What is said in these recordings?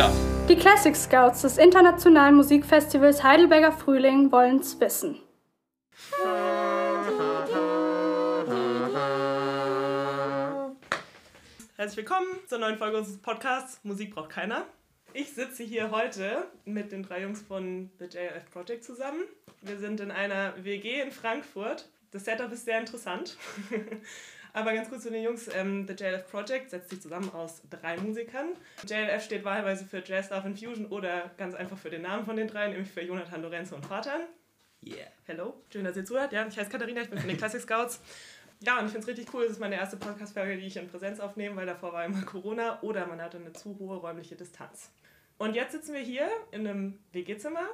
keiner. Die Classic Scouts des Internationalen Musikfestivals Heidelberger Frühling wollen's wissen. Herzlich willkommen zur neuen Folge unseres Podcasts Musik braucht keiner. Ich sitze hier heute mit den drei Jungs von The JLF Project zusammen. Wir sind in einer WG in Frankfurt. Das Setup ist sehr interessant. Aber ganz kurz zu den Jungs. Ähm, The JLF Project setzt sich zusammen aus drei Musikern. JLF steht wahlweise für Jazz, Love and Fusion oder ganz einfach für den Namen von den drei, nämlich für Jonathan Lorenzo und Vatan. Yeah. Hello, schön, dass ihr zuhört. Ja, ich heiße Katharina, ich bin von den Classic Scouts. Ja, und ich finde es richtig cool. Es ist meine erste Podcast-Folge, die ich in Präsenz aufnehme, weil davor war immer Corona oder man hatte eine zu hohe räumliche Distanz. Und jetzt sitzen wir hier in einem WG-Zimmer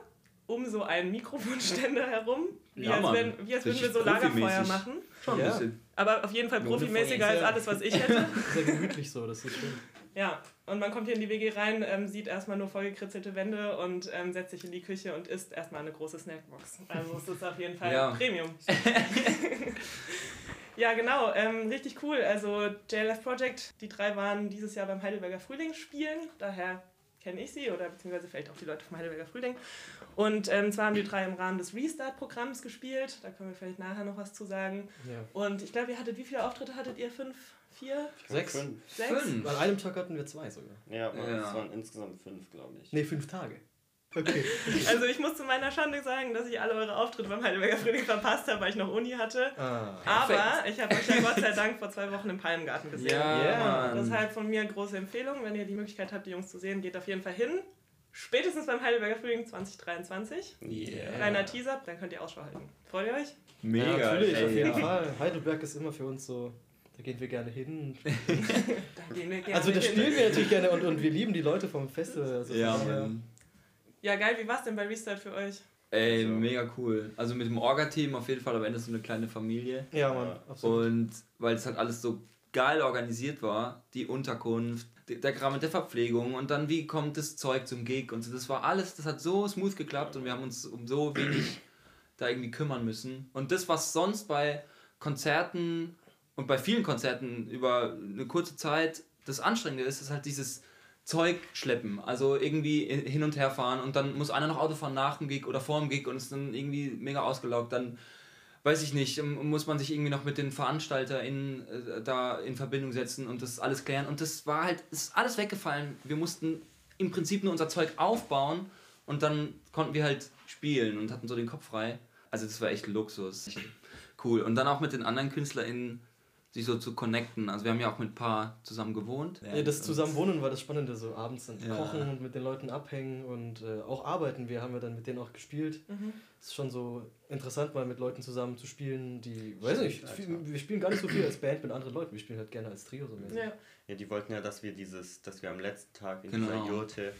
um so einen Mikrofonständer herum, wie, Ja, als, Mann. wenn, wie als würden wir so Lagerfeuer machen. Schon Ja. ein bisschen. Aber auf jeden Fall profimäßiger als alles, was ich hätte. Sehr gemütlich so, das ist schön. Ja, und man kommt hier in die WG rein, ähm, sieht erstmal nur vollgekritzelte Wände und ähm, setzt sich in die Küche und isst erstmal eine große Snackbox. Also es ist auf jeden Fall Ja. Premium. ja, genau, ähm, richtig cool. Also JLF Project, die drei waren dieses Jahr beim Heidelberger Frühling spielen, daher kenne ich sie oder beziehungsweise vielleicht auch die Leute vom Heidelberger Frühling. Und ähm, zwar haben die drei im Rahmen des Restart-Programms gespielt, da können wir vielleicht nachher noch was zu sagen. Ja. Und ich glaube, ihr hattet, wie viele Auftritte hattet ihr? Fünf? Vier? Sechs? Fünf. Sechs? Fünf. An einem Tag hatten wir zwei sogar. Ja, man, Ja. es waren insgesamt fünf, glaube ich. Nee, fünf Tage. Okay. Also ich muss zu meiner Schande sagen, dass ich alle eure Auftritte beim Heidelberger Frühling verpasst habe, weil ich noch Uni hatte. Ah. Aber ich habe euch ja Gott sei Dank vor zwei Wochen im Palmgarten gesehen. Ja, Yeah. Deshalb von mir große Empfehlung, wenn ihr die Möglichkeit habt, die Jungs zu sehen, geht auf jeden Fall hin. Spätestens beim Heidelberger Frühling 2023. Yeah. Kleiner Teaser, dann könnt ihr Ausschau halten. Freut ihr euch? Mega. Ja, natürlich, ey, auf jeden ja. Fall. Heidelberg ist immer für uns so, da gehen wir gerne hin. Da gehen wir gerne Also da hin. spielen wir natürlich gerne und, und wir lieben die Leute vom Festival. Also Ja, Mann. Ja, geil, wie war's denn bei Restart für euch? Ey, Also- mega cool. Also mit dem Orga-Team auf jeden Fall am Ende so eine kleine Familie. Ja, Mann, absolut. Und weil es halt alles so geil organisiert war, die Unterkunft, der Kram mit der Verpflegung und dann wie kommt das Zeug zum Gig und so. Das war alles, das hat so smooth geklappt und wir haben uns um so wenig da irgendwie kümmern müssen. Und das, was sonst bei Konzerten und bei vielen Konzerten über eine kurze Zeit das Anstrengende ist, ist halt dieses Zeug schleppen. Also irgendwie hin und her fahren und dann muss einer noch Auto fahren nach dem Gig oder vor dem Gig und ist dann irgendwie mega ausgelaugt. Dann weiß ich nicht, ähm, muss man sich irgendwie noch mit den VeranstalterInnen äh, da in Verbindung setzen und das alles klären. Und das war halt, ist alles weggefallen. Wir mussten im Prinzip nur unser Zeug aufbauen und dann konnten wir halt spielen und hatten so den Kopf frei. Also das war echt Luxus. Cool. Und dann auch mit den anderen KünstlerInnen sich so zu connecten. Also wir haben ja auch mit ein paar zusammen gewohnt. Ja, das Zusammenwohnen war das Spannende, so abends dann Ja. kochen und mit den Leuten abhängen und äh, auch arbeiten. Wir haben ja dann mit denen auch gespielt. Mhm. Es ist schon so interessant, mal mit Leuten zusammen zu spielen, die, weiß Stimmt, nicht, Alter. viel- wir spielen gar nicht so viel als Band mit anderen Leuten. Wir spielen halt gerne als Trio so mäßig. Ja. Ja, die wollten ja, dass wir dieses, dass wir am letzten Tag in Genau. dieser Jurte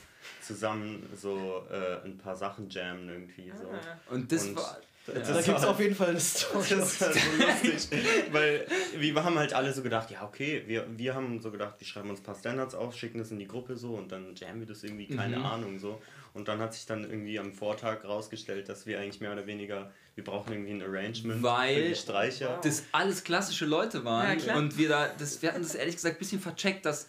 zusammen so äh, ein paar Sachen jammen irgendwie. So. Ah. Und das Und war. Das Da gibt es auf jeden Fall eine Story. Das war so lustig, weil wir haben halt alle so gedacht, ja okay, wir, wir haben so gedacht, wir schreiben uns ein paar Standards auf, schicken das in die Gruppe so und dann jammen wir das irgendwie, keine Mhm. Ahnung so. Und dann hat sich dann irgendwie am Vortag rausgestellt, dass wir eigentlich mehr oder weniger, wir brauchen irgendwie ein Arrangement Weil- für die Streicher. das alles klassische Leute waren Ja, klar. und wir da das wir hatten das ehrlich gesagt ein bisschen vercheckt, dass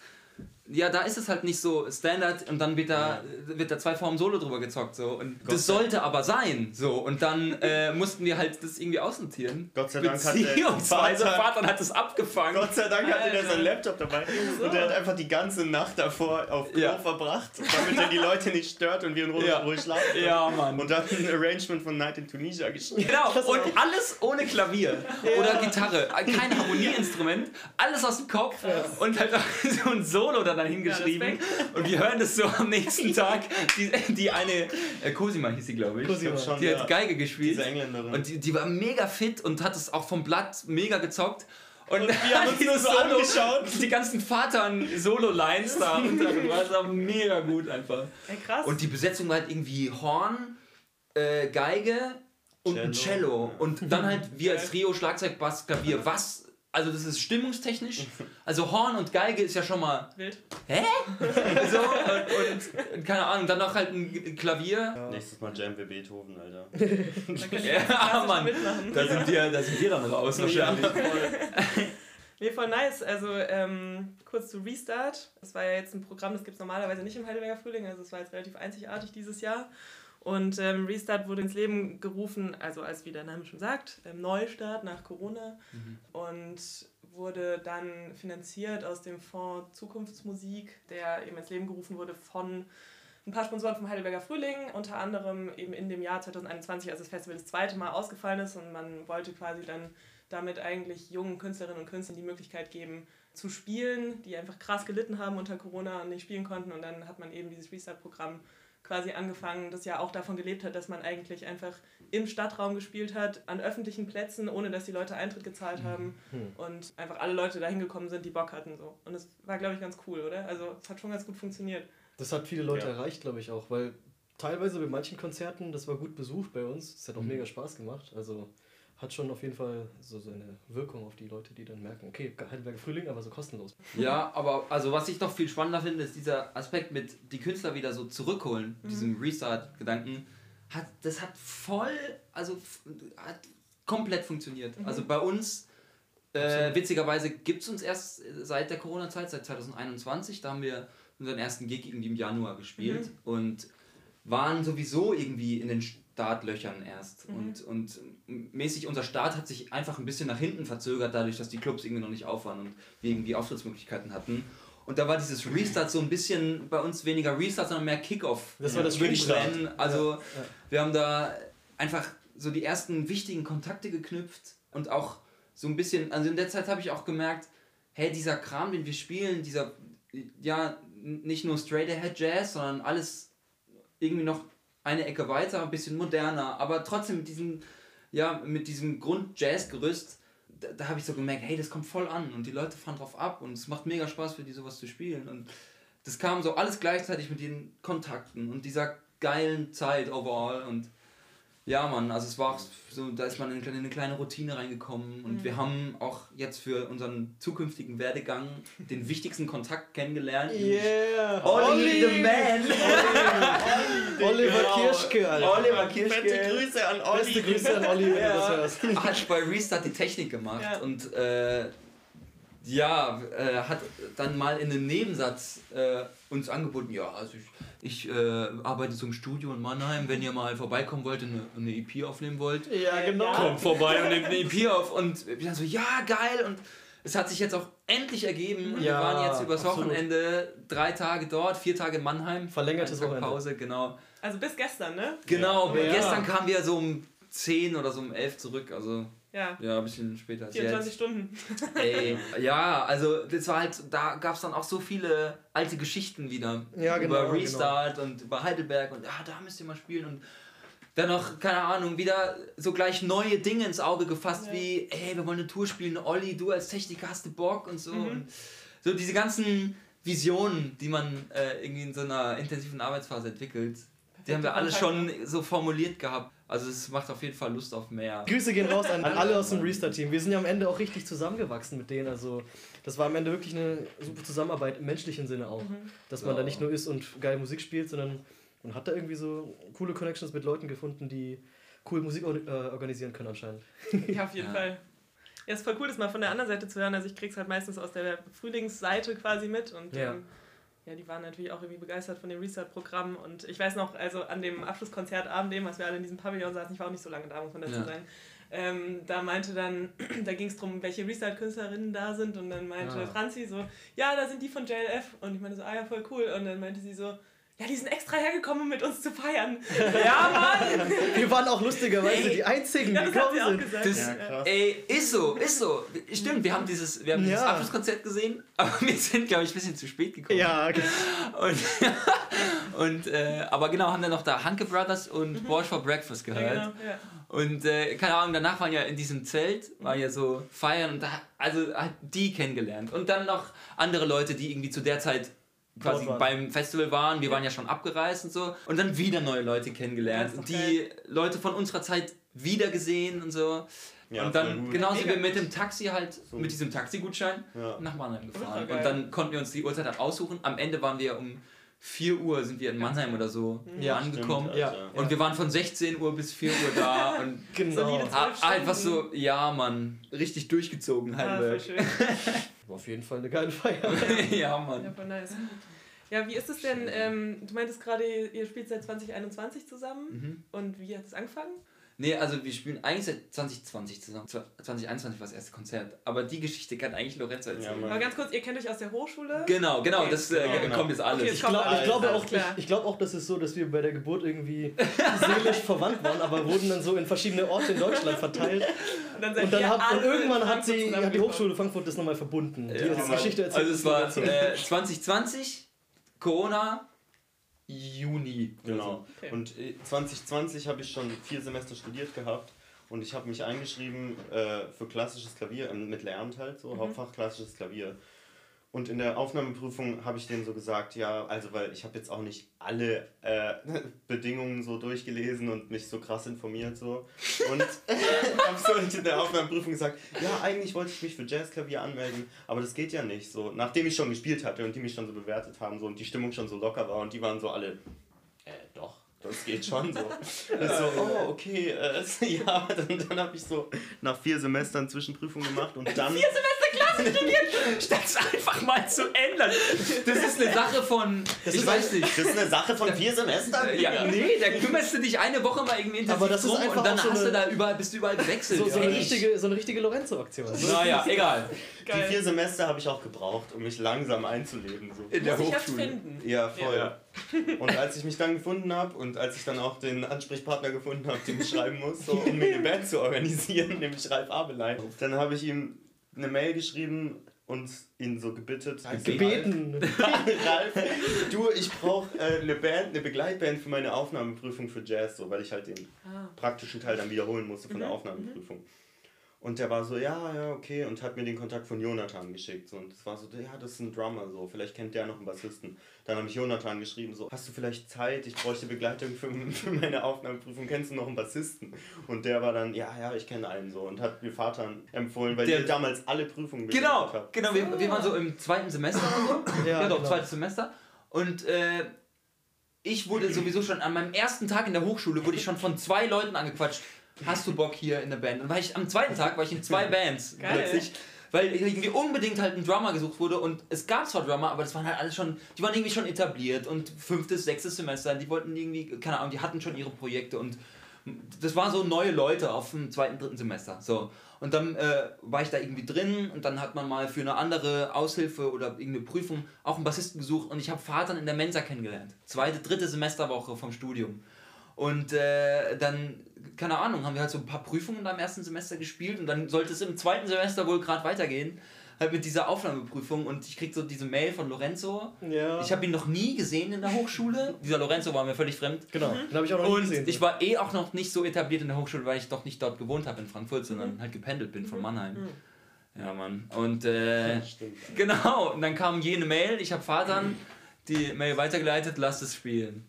ja, da ist es halt nicht so Standard und dann wird da, wird da zwei Formen Solo drüber gezockt so und Gott das sollte aber sein so und dann äh, mussten wir halt das irgendwie ausnotieren. Gott sei Dank hat der Vater- Vater hat es abgefangen. Gott sei Dank hatte der seinen Laptop dabei und der hat einfach die ganze Nacht davor auf Klo Ja. verbracht, damit er die Leute nicht stört und wir in Ruhe, Ja. ruhig schlafen können. Ja, Mann. Und dann ein Arrangement von Night in Tunisia geschrieben. Genau, und alles ohne Klavier oder Gitarre, kein Harmonieinstrument, alles aus dem Kopf und halt so ein Solo da dann hingeschrieben. und wir hören das so am nächsten Tag. Die, die eine, äh, Cosima hieß sie, glaube ich, Cosima. Schon, die ja. hat Geige gespielt. Diese Engländerin. Und die, die war mega fit und hat es auch vom Blatt mega gezockt. Und, wir haben uns das so angeschaut. die ganzen Vatern-Solo-Lines da und dann war mega gut einfach. Ey, krass. Und die Besetzung war halt irgendwie Horn, äh, Geige und ein Cello. Cello. Und dann halt wir als Trio, Schlagzeug, Bass, Klavier. Was? Also das ist stimmungstechnisch. Also Horn und Geige ist ja schon mal. Wild. Hä? so, und, und keine Ahnung, dann noch halt ein Klavier. Nächstes Mal jammen wir Beethoven, Alter. Ja, Mann. Da sind wir, da sind wir dann raus wahrscheinlich. Nee, voll nice. Also ähm, kurz zu Restart. Das war ja jetzt ein Programm, das gibt es normalerweise nicht im Heidelberger Frühling. Also es war jetzt relativ einzigartig dieses Jahr. Und ähm, Restart wurde ins Leben gerufen, also als wie der Name schon sagt, ähm, Neustart nach Corona. Mhm. Und wurde dann finanziert aus dem Fonds Zukunftsmusik, der eben ins Leben gerufen wurde von ein paar Sponsoren vom Heidelberger Frühling, unter anderem eben in dem Jahr 2021, als das Festival das zweite Mal ausgefallen ist und man wollte quasi dann damit eigentlich jungen Künstlerinnen und Künstlern die Möglichkeit geben, zu spielen, die einfach krass gelitten haben unter Corona und nicht spielen konnten. Und dann hat man eben dieses Restart-Programm quasi angefangen, das ja auch davon gelebt hat, dass man eigentlich einfach im Stadtraum gespielt hat, an öffentlichen Plätzen, ohne dass die Leute Eintritt gezahlt haben Hm. und einfach alle Leute da hingekommen sind, die Bock hatten. So. Und es war, glaube ich, ganz cool, oder? Also es hat schon ganz gut funktioniert. Das hat viele Leute Ja. erreicht, glaube ich auch, weil teilweise bei manchen Konzerten, das war gut besucht bei uns, es hat auch Mhm. mega Spaß gemacht. Also hat schon auf jeden Fall so seine Wirkung auf die Leute, die dann merken, okay, Heidelberger Frühling, aber so kostenlos. Ja, aber also was ich noch viel spannender finde, ist dieser Aspekt mit die Künstler wieder so zurückholen, Mhm. diesem Restart-Gedanken. Hat, das hat voll, also hat komplett funktioniert. Mhm. Also bei uns, äh, witzigerweise gibt es uns erst seit der Corona-Zeit, seit 2021, da haben wir unseren ersten Gig irgendwie im Januar gespielt Mhm. und waren sowieso irgendwie in den Startlöchern erst. Mhm. Und, und mäßig unser Start hat sich einfach ein bisschen nach hinten verzögert, dadurch, dass die Clubs irgendwie noch nicht auf waren und wir irgendwie Auftrittsmöglichkeiten hatten. Und da war dieses Restart so ein bisschen bei uns weniger Restart, sondern mehr Kickoff. Das war das nennen. Also Ja, ja. wir haben da einfach so die ersten wichtigen Kontakte geknüpft und auch so ein bisschen, also in der Zeit habe ich auch gemerkt, hey, dieser Kram, den wir spielen, dieser, ja, nicht nur straight ahead Jazz, sondern alles irgendwie noch eine Ecke weiter, ein bisschen moderner, aber trotzdem mit diesem, ja, mit diesem Grund-Jazz-Gerüst, da, da habe ich so gemerkt, hey, das kommt voll an und die Leute fahren drauf ab und es macht mega Spaß für die sowas zu spielen. Und das kam so alles gleichzeitig mit den Kontakten und dieser geilen Zeit overall und ja, Mann, also es war auch so, da ist man in eine kleine Routine reingekommen und Mhm. wir haben auch jetzt für unseren zukünftigen Werdegang den wichtigsten Kontakt kennengelernt. Yeah! Olli the Man! Oliver Genau. Kirschke, Alter. Oliver Kirschke Grüße an Olli. Beste Grüße an Olli, wenn Ja. du das hörst. hat bei Restart die Technik gemacht Ja. und äh, ja, äh, hat dann mal in einem Nebensatz äh, uns angeboten, ja, also ich, ich äh, arbeite so im Studio in Mannheim, wenn ihr mal vorbeikommen wollt und eine, eine EP aufnehmen wollt, Ja, genau. kommt vorbei und nehmt eine EP auf und wir dann so, ja, geil und es hat sich jetzt auch endlich ergeben und Ja, wir waren jetzt übers absolut. Wochenende drei Tage dort, vier Tage in Mannheim. Verlängertes Tag Wochenende. Pause, genau. Also bis gestern, ne? Genau, Ja. gestern kamen wir so um 10 oder so um 11 zurück, also Ja. ja, ein bisschen später als 24 jetzt. Stunden. Ey, ja, also das war halt, da gab es dann auch so viele alte Geschichten wieder. Ja, genau, über Restart und über Heidelberg und ja, da müsst ihr mal spielen und dann noch, keine Ahnung, wieder so gleich neue Dinge ins Auge gefasst Ja. wie, ey, wir wollen eine Tour spielen, Olli, du als Techniker hast du Bock und so. Mhm. Und so diese ganzen Visionen, die man äh, irgendwie in so einer intensiven Arbeitsphase entwickelt, die haben wir alle schon so formuliert gehabt. Also es macht auf jeden Fall Lust auf mehr. Grüße gehen raus an, alle aus dem Restart-Team. Wir sind ja am Ende auch richtig zusammengewachsen mit denen. Also, das war am Ende wirklich eine super Zusammenarbeit im menschlichen Sinne auch. Mhm. Dass man Ja. da nicht nur ist und geil Musik spielt, sondern man hat da irgendwie so coole Connections mit Leuten gefunden, die cool Musik or äh, organisieren können anscheinend. Ja, auf jeden Ja. Fall. Ja, ist voll cool, das mal von der anderen Seite zu hören. Also ich krieg's halt meistens aus der Frühlingsseite quasi mit und Ja. ähm, ja, die waren natürlich auch irgendwie begeistert von dem Restart-Programm und ich weiß noch, also an dem Abschlusskonzertabend, dem, als wir alle in diesem Pavillon saßen, ich war auch nicht so lange da, muss man dazu Ja. sagen, ähm, da meinte dann, da ging es darum, welche Restart-Künstlerinnen da sind und dann meinte Ah. Franzi so, ja, da sind die von JLF und ich meinte so, ah ja, voll cool und dann meinte sie so, ja, die sind extra hergekommen, um mit uns zu feiern. ja, Mann! Wir waren auch lustigerweise Ey. die einzigen, Ja, die gekommen sind. gesagt. Das, Ja. Ey, ist so, ist so. Stimmt, wir haben dieses, wir haben dieses Ja. Abschlusskonzert gesehen, aber wir sind, glaube ich, ein bisschen zu spät gekommen. Ja, Und, und äh, aber genau, haben dann noch da Hanke Brothers und Borsch for Breakfast Ja, gehört. genau, ja. Und äh, keine Ahnung, danach waren ja in diesem Zelt, war ja so feiern und da, also hat die kennengelernt. Und dann noch andere Leute, die irgendwie zu der Zeit quasi beim Festival waren. Wir waren ja schon abgereist und so. Und dann wieder neue Leute kennengelernt. Ja, und die Leute von unserer Zeit wieder gesehen und so. Ja, und dann genau sind Mega wir mit dem Taxi halt, So. mit diesem Taxigutschein Ja. nach Mannheim gefahren. Und dann konnten wir uns die Uhrzeit halt aussuchen. Am Ende waren wir um 4 Uhr sind wir in Mannheim oder so Ja, angekommen. Stimmt, Ja. Alter. Und wir waren von 16 Uhr bis 4 Uhr da und Genau. Einfach so, ja Mann, richtig durchgezogen Ah, voll Heidelberg. schön. War auf jeden Fall eine geile Feier. ja Ja, Mann. voll nice. Ja, wie ist es denn, ähm, du meintest gerade, ihr spielt seit 2021 zusammen Mhm. und wie hat es angefangen? Nee, also wir spielen eigentlich seit 2020 zusammen. Zwa- 2021 war das erste Konzert. Aber die Geschichte kann eigentlich Lorenzo erzählen. Ja. Aber ganz kurz, ihr kennt euch aus der Hochschule? Genau, genau, Okay. das äh, Genau, genau. kommt jetzt alles. Okay, Ich, glaub, glaube alles auch, ich, ich glaube auch, das ist so, dass wir bei der Geburt irgendwie seelisch verwandt waren, aber wurden dann so in verschiedene Orte in Deutschland verteilt. Und dann, Und, dann ihr hat, und irgendwann hat, sie, hat die. Hochschule Frankfurt das nochmal verbunden. Die Ja, hat die. Geschichte erzählt. Also es war äh, 2020, Corona, Juni. Genau. Okay. Und äh, 2020 habe ich schon vier Semester studiert gehabt und ich habe mich eingeschrieben äh, für klassisches Klavier, äh, mit Lehramt halt so, Hauptfach klassisches Klavier. Und in der Aufnahmeprüfung habe ich denen so gesagt, ja, also weil ich habe jetzt auch nicht alle äh, Bedingungen so durchgelesen und mich so krass informiert so. Und habe so in der Aufnahmeprüfung gesagt, ja, eigentlich wollte ich mich für Jazzklavier anmelden, aber das geht ja nicht so. Nachdem ich schon gespielt hatte und die mich schon so bewertet haben so und die Stimmung schon so locker war und die waren so alle, äh, doch, das geht schon so. So, oh, okay, äh, ja, dann, dann habe ich so nach vier Semestern Zwischenprüfung gemacht und dann... Statt es einfach mal zu ändern. Das ist eine Sache von. ich ist weiß nicht. Das ist eine Sache von vier Semestern? Ja, nee, da kümmerst du dich eine Woche mal irgendwie intensiv Aber das ist drum einfach und dann so hast du da überall, bist du überall gewechselt. so, so, eine richtige, so eine richtige Lorenzo-Aktion. Naja, egal. Die vier Semester habe ich auch gebraucht, um mich langsam einzuleben. So. In der Muss ich Hochschule. finden. Ja, voll. Ja. Und als ich mich dann gefunden habe und als ich dann auch den Ansprechpartner gefunden habe, den ich schreiben muss, so, um mir eine Band zu organisieren, nämlich Ralf Abelein, dann habe ich ihm eine Mail geschrieben und ihn so gebittet. Gebeten. Ralf, du, ich brauche äh, eine Band, eine Begleitband für meine Aufnahmeprüfung für Jazz, so, weil ich halt den Ah. praktischen Teil dann wiederholen musste von der Mhm, Aufnahmeprüfung. Und der war so, ja, ja, okay, und hat mir den Kontakt von Jonathan geschickt. So, und es war so, ja, das ist ein Drummer, so, vielleicht kennt der noch einen Bassisten. Dann habe ich Jonathan geschrieben, so, hast du vielleicht Zeit? Ich bräuchte Begleitung für, für meine Aufnahmeprüfung, kennst du noch einen Bassisten? Und der war dann, ja, ja, ich kenne einen so und hat mir Vater empfohlen, weil Der- damals alle Prüfungen Genau, hat. genau. Wir, wir waren so im zweiten Semester oder so. Ja, Ja, doch, genau. zweites Semester. Und äh, ich wurde sowieso schon an meinem ersten Tag in der Hochschule, wurde ich schon von zwei Leuten angequatscht. Hast du Bock hier in der Band? Und war ich am zweiten Tag war ich in zwei Bands Geil. plötzlich. Weil irgendwie unbedingt halt ein Drummer gesucht wurde und es gab zwar Drummer, aber das waren halt alles schon, die waren irgendwie schon etabliert und fünftes, sechstes Semester, die wollten irgendwie, keine Ahnung, die hatten schon ihre Projekte und das waren so neue Leute auf dem zweiten, dritten Semester. So. Und dann äh, war ich da irgendwie drin und dann hat man mal für eine andere Aushilfe oder irgendeine Prüfung auch einen Bassisten gesucht und ich habe Vater in der Mensa kennengelernt. Zweite, dritte Semesterwoche vom Studium. Und äh, dann, keine Ahnung, haben wir halt so ein paar Prüfungen da im ersten Semester gespielt und dann sollte es im zweiten Semester wohl gerade weitergehen. Halt mit dieser Aufnahmeprüfung und ich krieg so diese Mail von Lorenzo. Ja. Ich habe ihn noch nie gesehen in der Hochschule. Dieser Lorenzo war mir völlig fremd. genau, den habe ich auch noch nie Und gesehen. ich war eh auch noch nicht so etabliert in der Hochschule, weil ich doch nicht dort gewohnt habe in Frankfurt, sondern halt gependelt bin von Mannheim. Ja, Mann. Und äh, Stimmt. genau, und dann kam jene Mail, ich habe Vatern die Mail weitergeleitet, lasst es spielen.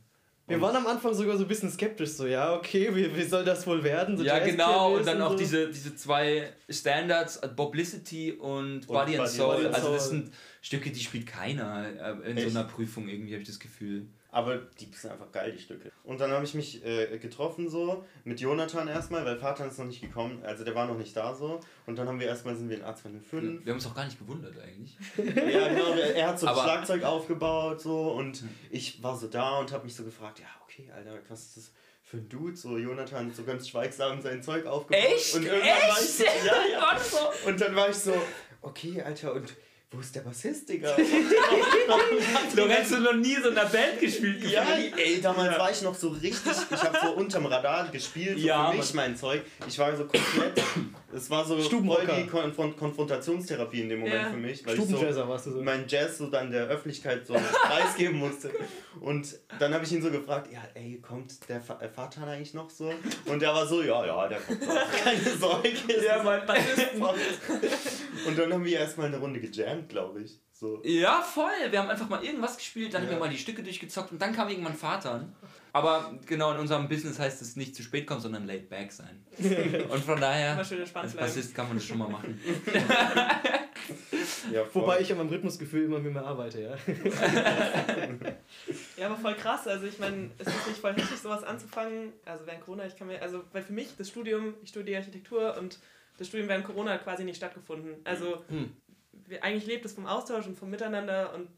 Wir waren am Anfang sogar so ein bisschen skeptisch, so, ja, okay, wie, wie soll das wohl werden? So ja, genau, und dann auch so. diese, diese zwei Standards, äh, Publicity und, Body and Body Soul. and Also, das sind Stücke, die spielt keiner äh, in Echt? so einer Prüfung irgendwie, habe ich das Gefühl. Aber die sind einfach geil, die Stücke. Und dann habe ich mich äh, getroffen so mit Jonathan erstmal, weil Vater ist noch nicht gekommen, also der war noch nicht da so. Und dann haben wir erstmal sind wir in A205. Wir haben uns auch gar nicht gewundert eigentlich. ja, genau, er, hat so ein Aber- Schlagzeug aufgebaut so und ich war so da und habe mich so gefragt, ja, okay, Alter, was ist das für ein Dude? So Jonathan so ganz schweigsam sein Zeug aufgebaut. Echt? Und irgendwann war ich so, Echt? ja, ja. Und dann war ich so, okay, Alter, und wo ist der Bassist, Digga? Lorenzo noch nie so in einer Band gespielt. Ja, ey, damals war ich noch so richtig, ich habe so unterm Radar gespielt, so Ja, für mich mein Zeug. Ich war so komplett, es war so voll die Konfront Konfrontationstherapie in dem Moment Ja. für mich, weil ich so Stubenjazzer warst du so. mein Jazz so dann der Öffentlichkeit so preisgeben musste. Und dann habe ich ihn so gefragt, ja, ey, kommt der äh, Vater eigentlich noch so? Und er war so, ja, ja, der kommt noch. Keine Sorge. Ja, Mann. Und dann haben wir erstmal eine Runde gejammt, glaube ich. So. Ja, voll. Wir haben einfach mal irgendwas gespielt, dann haben wir mal die Stücke durchgezockt und dann kam irgendwann Vater. Aber genau, in unserem Business heißt es nicht zu spät kommen, sondern laid back sein. Und von daher, als. Bassist kann man das schon mal machen. Ja. Wobei ich an meinem Rhythmusgefühl immer mehr arbeite, ja. Ja, aber voll krass. Also ich meine, es ist nicht voll heftig, sowas anzufangen. Also während Corona, ich kann mir, also weil für mich das Studium, ich studiere Architektur und das Studium während Corona hat quasi nicht stattgefunden. Also Hm. Eigentlich lebt es vom Austausch und vom Miteinander und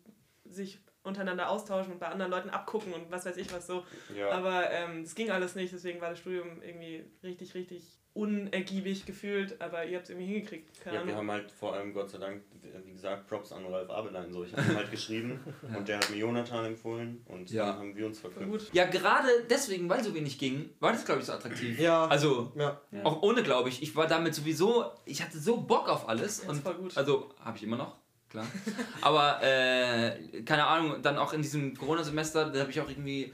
sich untereinander austauschen und bei anderen Leuten abgucken und was weiß ich was so. Ja. Aber ähm, es ging alles nicht, deswegen war das Studium irgendwie richtig, richtig unergiebig gefühlt, aber ihr habt es irgendwie hingekriegt. Keine Ja, wir haben halt vor allem, Gott sei Dank, wie gesagt, Props an Ralf Abelein. So. Ich habe ihm halt geschrieben und der hat mir Jonathan empfohlen und Ja. dann haben wir uns verknüpft. gut. Ja, gerade deswegen, weil so wenig ging, war das, glaube ich, so attraktiv. Ja. Also, Ja. Ja. auch ohne, glaube ich. Ich war damit sowieso, ich hatte so Bock auf alles. Das Und voll gut. Also, habe ich immer noch, klar. Aber, äh, keine Ahnung, dann auch in diesem Corona-Semester, da habe ich auch irgendwie,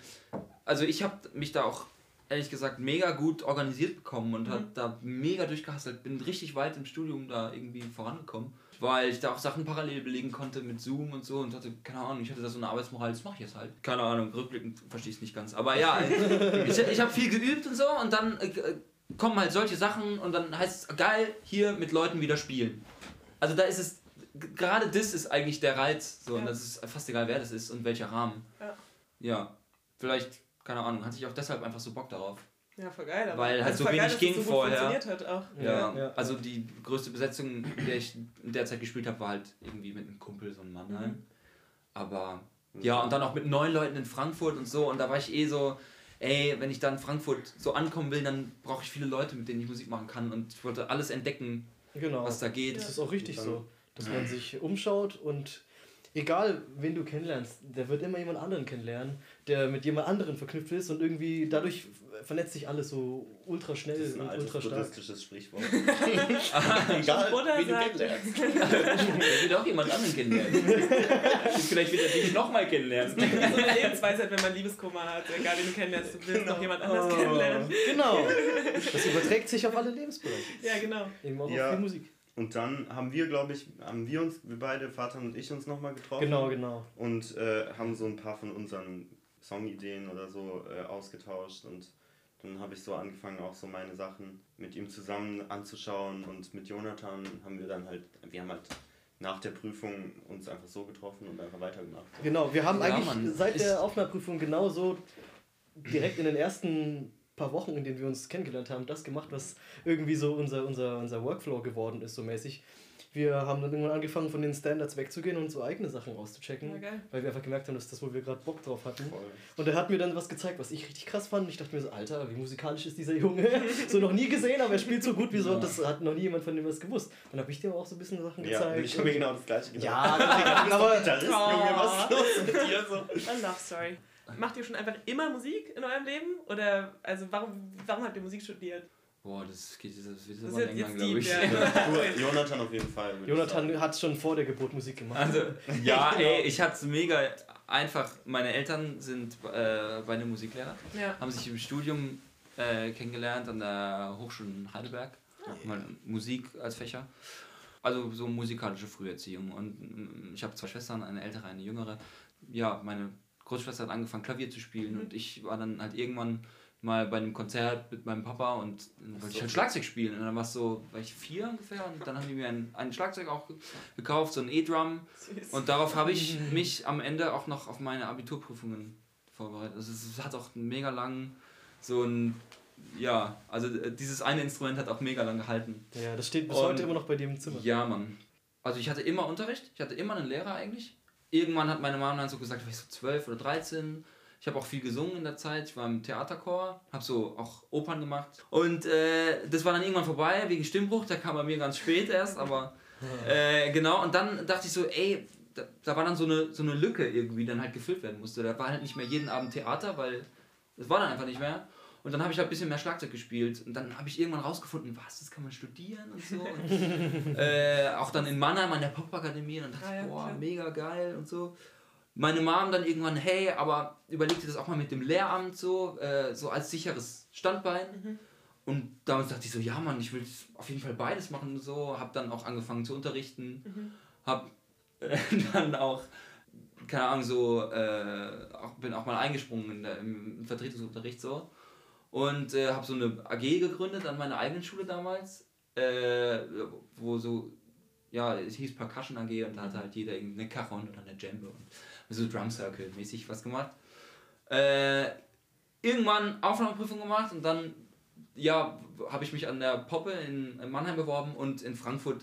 also ich habe mich da auch, ehrlich gesagt, mega gut organisiert bekommen und Mhm. hat da mega durchgehasselt. Bin richtig weit im Studium da irgendwie vorangekommen. Weil ich da auch Sachen parallel belegen konnte mit Zoom und so und hatte, keine Ahnung, ich hatte da so eine Arbeitsmoral, das mache ich jetzt halt. Keine Ahnung, rückblickend verstehe ich es nicht ganz. Aber ja, ich, ich habe viel geübt und so und dann äh, kommen halt solche Sachen und dann heißt es, geil, hier mit Leuten wieder spielen. Also da ist es, gerade das ist eigentlich der Reiz. So, und Ja. das ist fast egal, wer das ist und welcher Rahmen. Ja. Ja, vielleicht, keine Ahnung, hatte ich auch deshalb einfach so Bock darauf. Ja, voll geil. Aber Weil halt es so wenig geil, ging so vorher. funktioniert hat auch. Ja, Ja, ja. also die größte Besetzung, in der ich in der Zeit gespielt habe, war halt irgendwie mit einem Kumpel, so ein Mannheim. Mhm. Aber ja, und dann auch mit neun Leuten in Frankfurt und so. Und da war ich eh so, ey, wenn ich dann in Frankfurt so ankommen will, dann brauche ich viele Leute, mit denen ich Musik machen kann. Und ich wollte alles entdecken, Genau. was da geht. Das ist auch richtig Dann- so, dass man sich umschaut und egal, wen du kennenlernst, der wird immer jemand anderen kennenlernen, der mit jemand anderen verknüpft ist und irgendwie dadurch vernetzt sich alles so ultra Das schnell ist ein und ultra stark. buddhistisches Sprichwort. Egal, wen du kennenlernst. Ich will auch jemand anderen kennenlernen. Vielleicht wird er dich nochmal kennenlernen. So eine Lebensweisheit, wenn man Liebeskummer hat. Egal, wen du kennenlernst, du willst noch jemand anders Oh, kennenlernen. Genau. Das überträgt sich auf alle Lebensbereiche. Ja, genau. Eben auch Ja. auf die Musik. Und dann haben wir, glaube ich, haben wir uns, wir beide, Vater und ich, uns nochmal getroffen. Genau, genau. Und äh, haben so ein paar von unseren Songideen oder so äh, ausgetauscht. Und dann habe ich so angefangen, auch so meine Sachen mit ihm zusammen anzuschauen. Und mit Jonathan haben wir dann halt, wir haben halt nach der Prüfung uns einfach so getroffen und einfach weitergemacht. Genau, wir haben Ja, eigentlich Mann. seit der Aufnahmeprüfung genauso direkt in den ersten paar Wochen, in denen wir uns kennengelernt haben, das gemacht, was irgendwie so unser, unser, unser Workflow geworden ist, so mäßig. Wir haben dann irgendwann angefangen, von den Standards wegzugehen und so eigene Sachen auszuchecken, Ja, weil wir einfach gemerkt haben, dass das, wo wir gerade Bock drauf hatten. Voll. Und er hat mir dann was gezeigt, was ich richtig krass fand. Und ich dachte mir so, Alter, wie musikalisch ist dieser Junge? so noch nie gesehen, aber er spielt so gut wie so. Ja. Das hat noch nie jemand von dem was gewusst. Dann habe ich dir auch so ein bisschen Sachen Ja, gezeigt. ich habe mir genau das gleiche gedacht. ja, aber Gitarrist, Junge, was ist los mit dir? So. Eine Love Story. Macht ihr schon einfach immer Musik in eurem Leben? Oder also warum, warum habt ihr Musik studiert? Boah, das geht das wird Das aber ist jetzt, länger, jetzt glaube ich. ja. Du, Jonathan auf jeden Fall. Jonathan hat schon vor der Geburt Musik gemacht. Also, ja, Genau. ey, ich hatte es mega einfach. Meine Eltern sind äh, beide Musiklehrer, Ja. haben sich im Studium äh, kennengelernt an der Hochschule in Heidelberg. Mal Musik als Fächer. Also so musikalische Früherziehung. Und mm, ich habe zwei Schwestern, eine ältere, eine jüngere. Ja, meine Großschwester hat angefangen Klavier zu spielen Mhm. und ich war dann halt irgendwann mal bei einem Konzert mit meinem Papa und dann wollte ich so. halt Schlagzeug spielen. Und dann war es so, war ich vier ungefähr und dann haben die mir ein, ein Schlagzeug auch ge- gekauft, so ein E-Drum. Und darauf habe ich mich am Ende auch noch auf meine Abiturprüfungen vorbereitet. Also es hat auch mega lang so ein, ja, also äh, dieses eine Instrument hat auch mega lang gehalten. Ja, das steht bis Und- heute immer noch bei dir im Zimmer. Ja, Mann. Also ich hatte immer Unterricht, ich hatte immer einen Lehrer eigentlich. Irgendwann hat meine Mama dann so gesagt, war ich so 12 oder 13. Ich habe auch viel gesungen in der Zeit. Ich war im Theaterchor, habe so auch Opern gemacht. Und äh, das war dann irgendwann vorbei wegen Stimmbruch. Der kam bei mir ganz spät erst, aber äh, genau. Und dann dachte ich so, ey, da, da war dann so eine, so eine Lücke irgendwie, die dann halt gefüllt werden musste. Da war halt nicht mehr jeden Abend Theater, weil das war dann einfach nicht mehr. Und dann habe ich halt ein bisschen mehr Schlagzeug gespielt. Und dann habe ich irgendwann rausgefunden, was, das kann man studieren und so. Und, äh, auch dann in Mannheim an der Popakademie. Und dann dachte Ah ja, ich, boah, klar. mega geil und so. Meine Mom dann irgendwann, hey, aber überleg dir das auch mal mit dem Lehramt so, äh, so als sicheres Standbein. Mhm. Und damals dachte ich so, ja Mann, ich will auf jeden Fall beides machen und so. Hab dann auch angefangen zu unterrichten. Mhm. Hab äh, dann auch, keine Ahnung, so, äh, auch, bin auch mal eingesprungen in der, im Vertretungsunterricht so. Und äh, habe so eine AG gegründet an meiner eigenen Schule damals, äh, wo so ja, es hieß Percussion AG und da hatte halt jeder eine Cajon oder eine Djembe und so Drum Circle mäßig was gemacht. Äh, irgendwann Aufnahmeprüfung gemacht und dann ja, habe ich mich an der Poppe in, in Mannheim beworben und in Frankfurt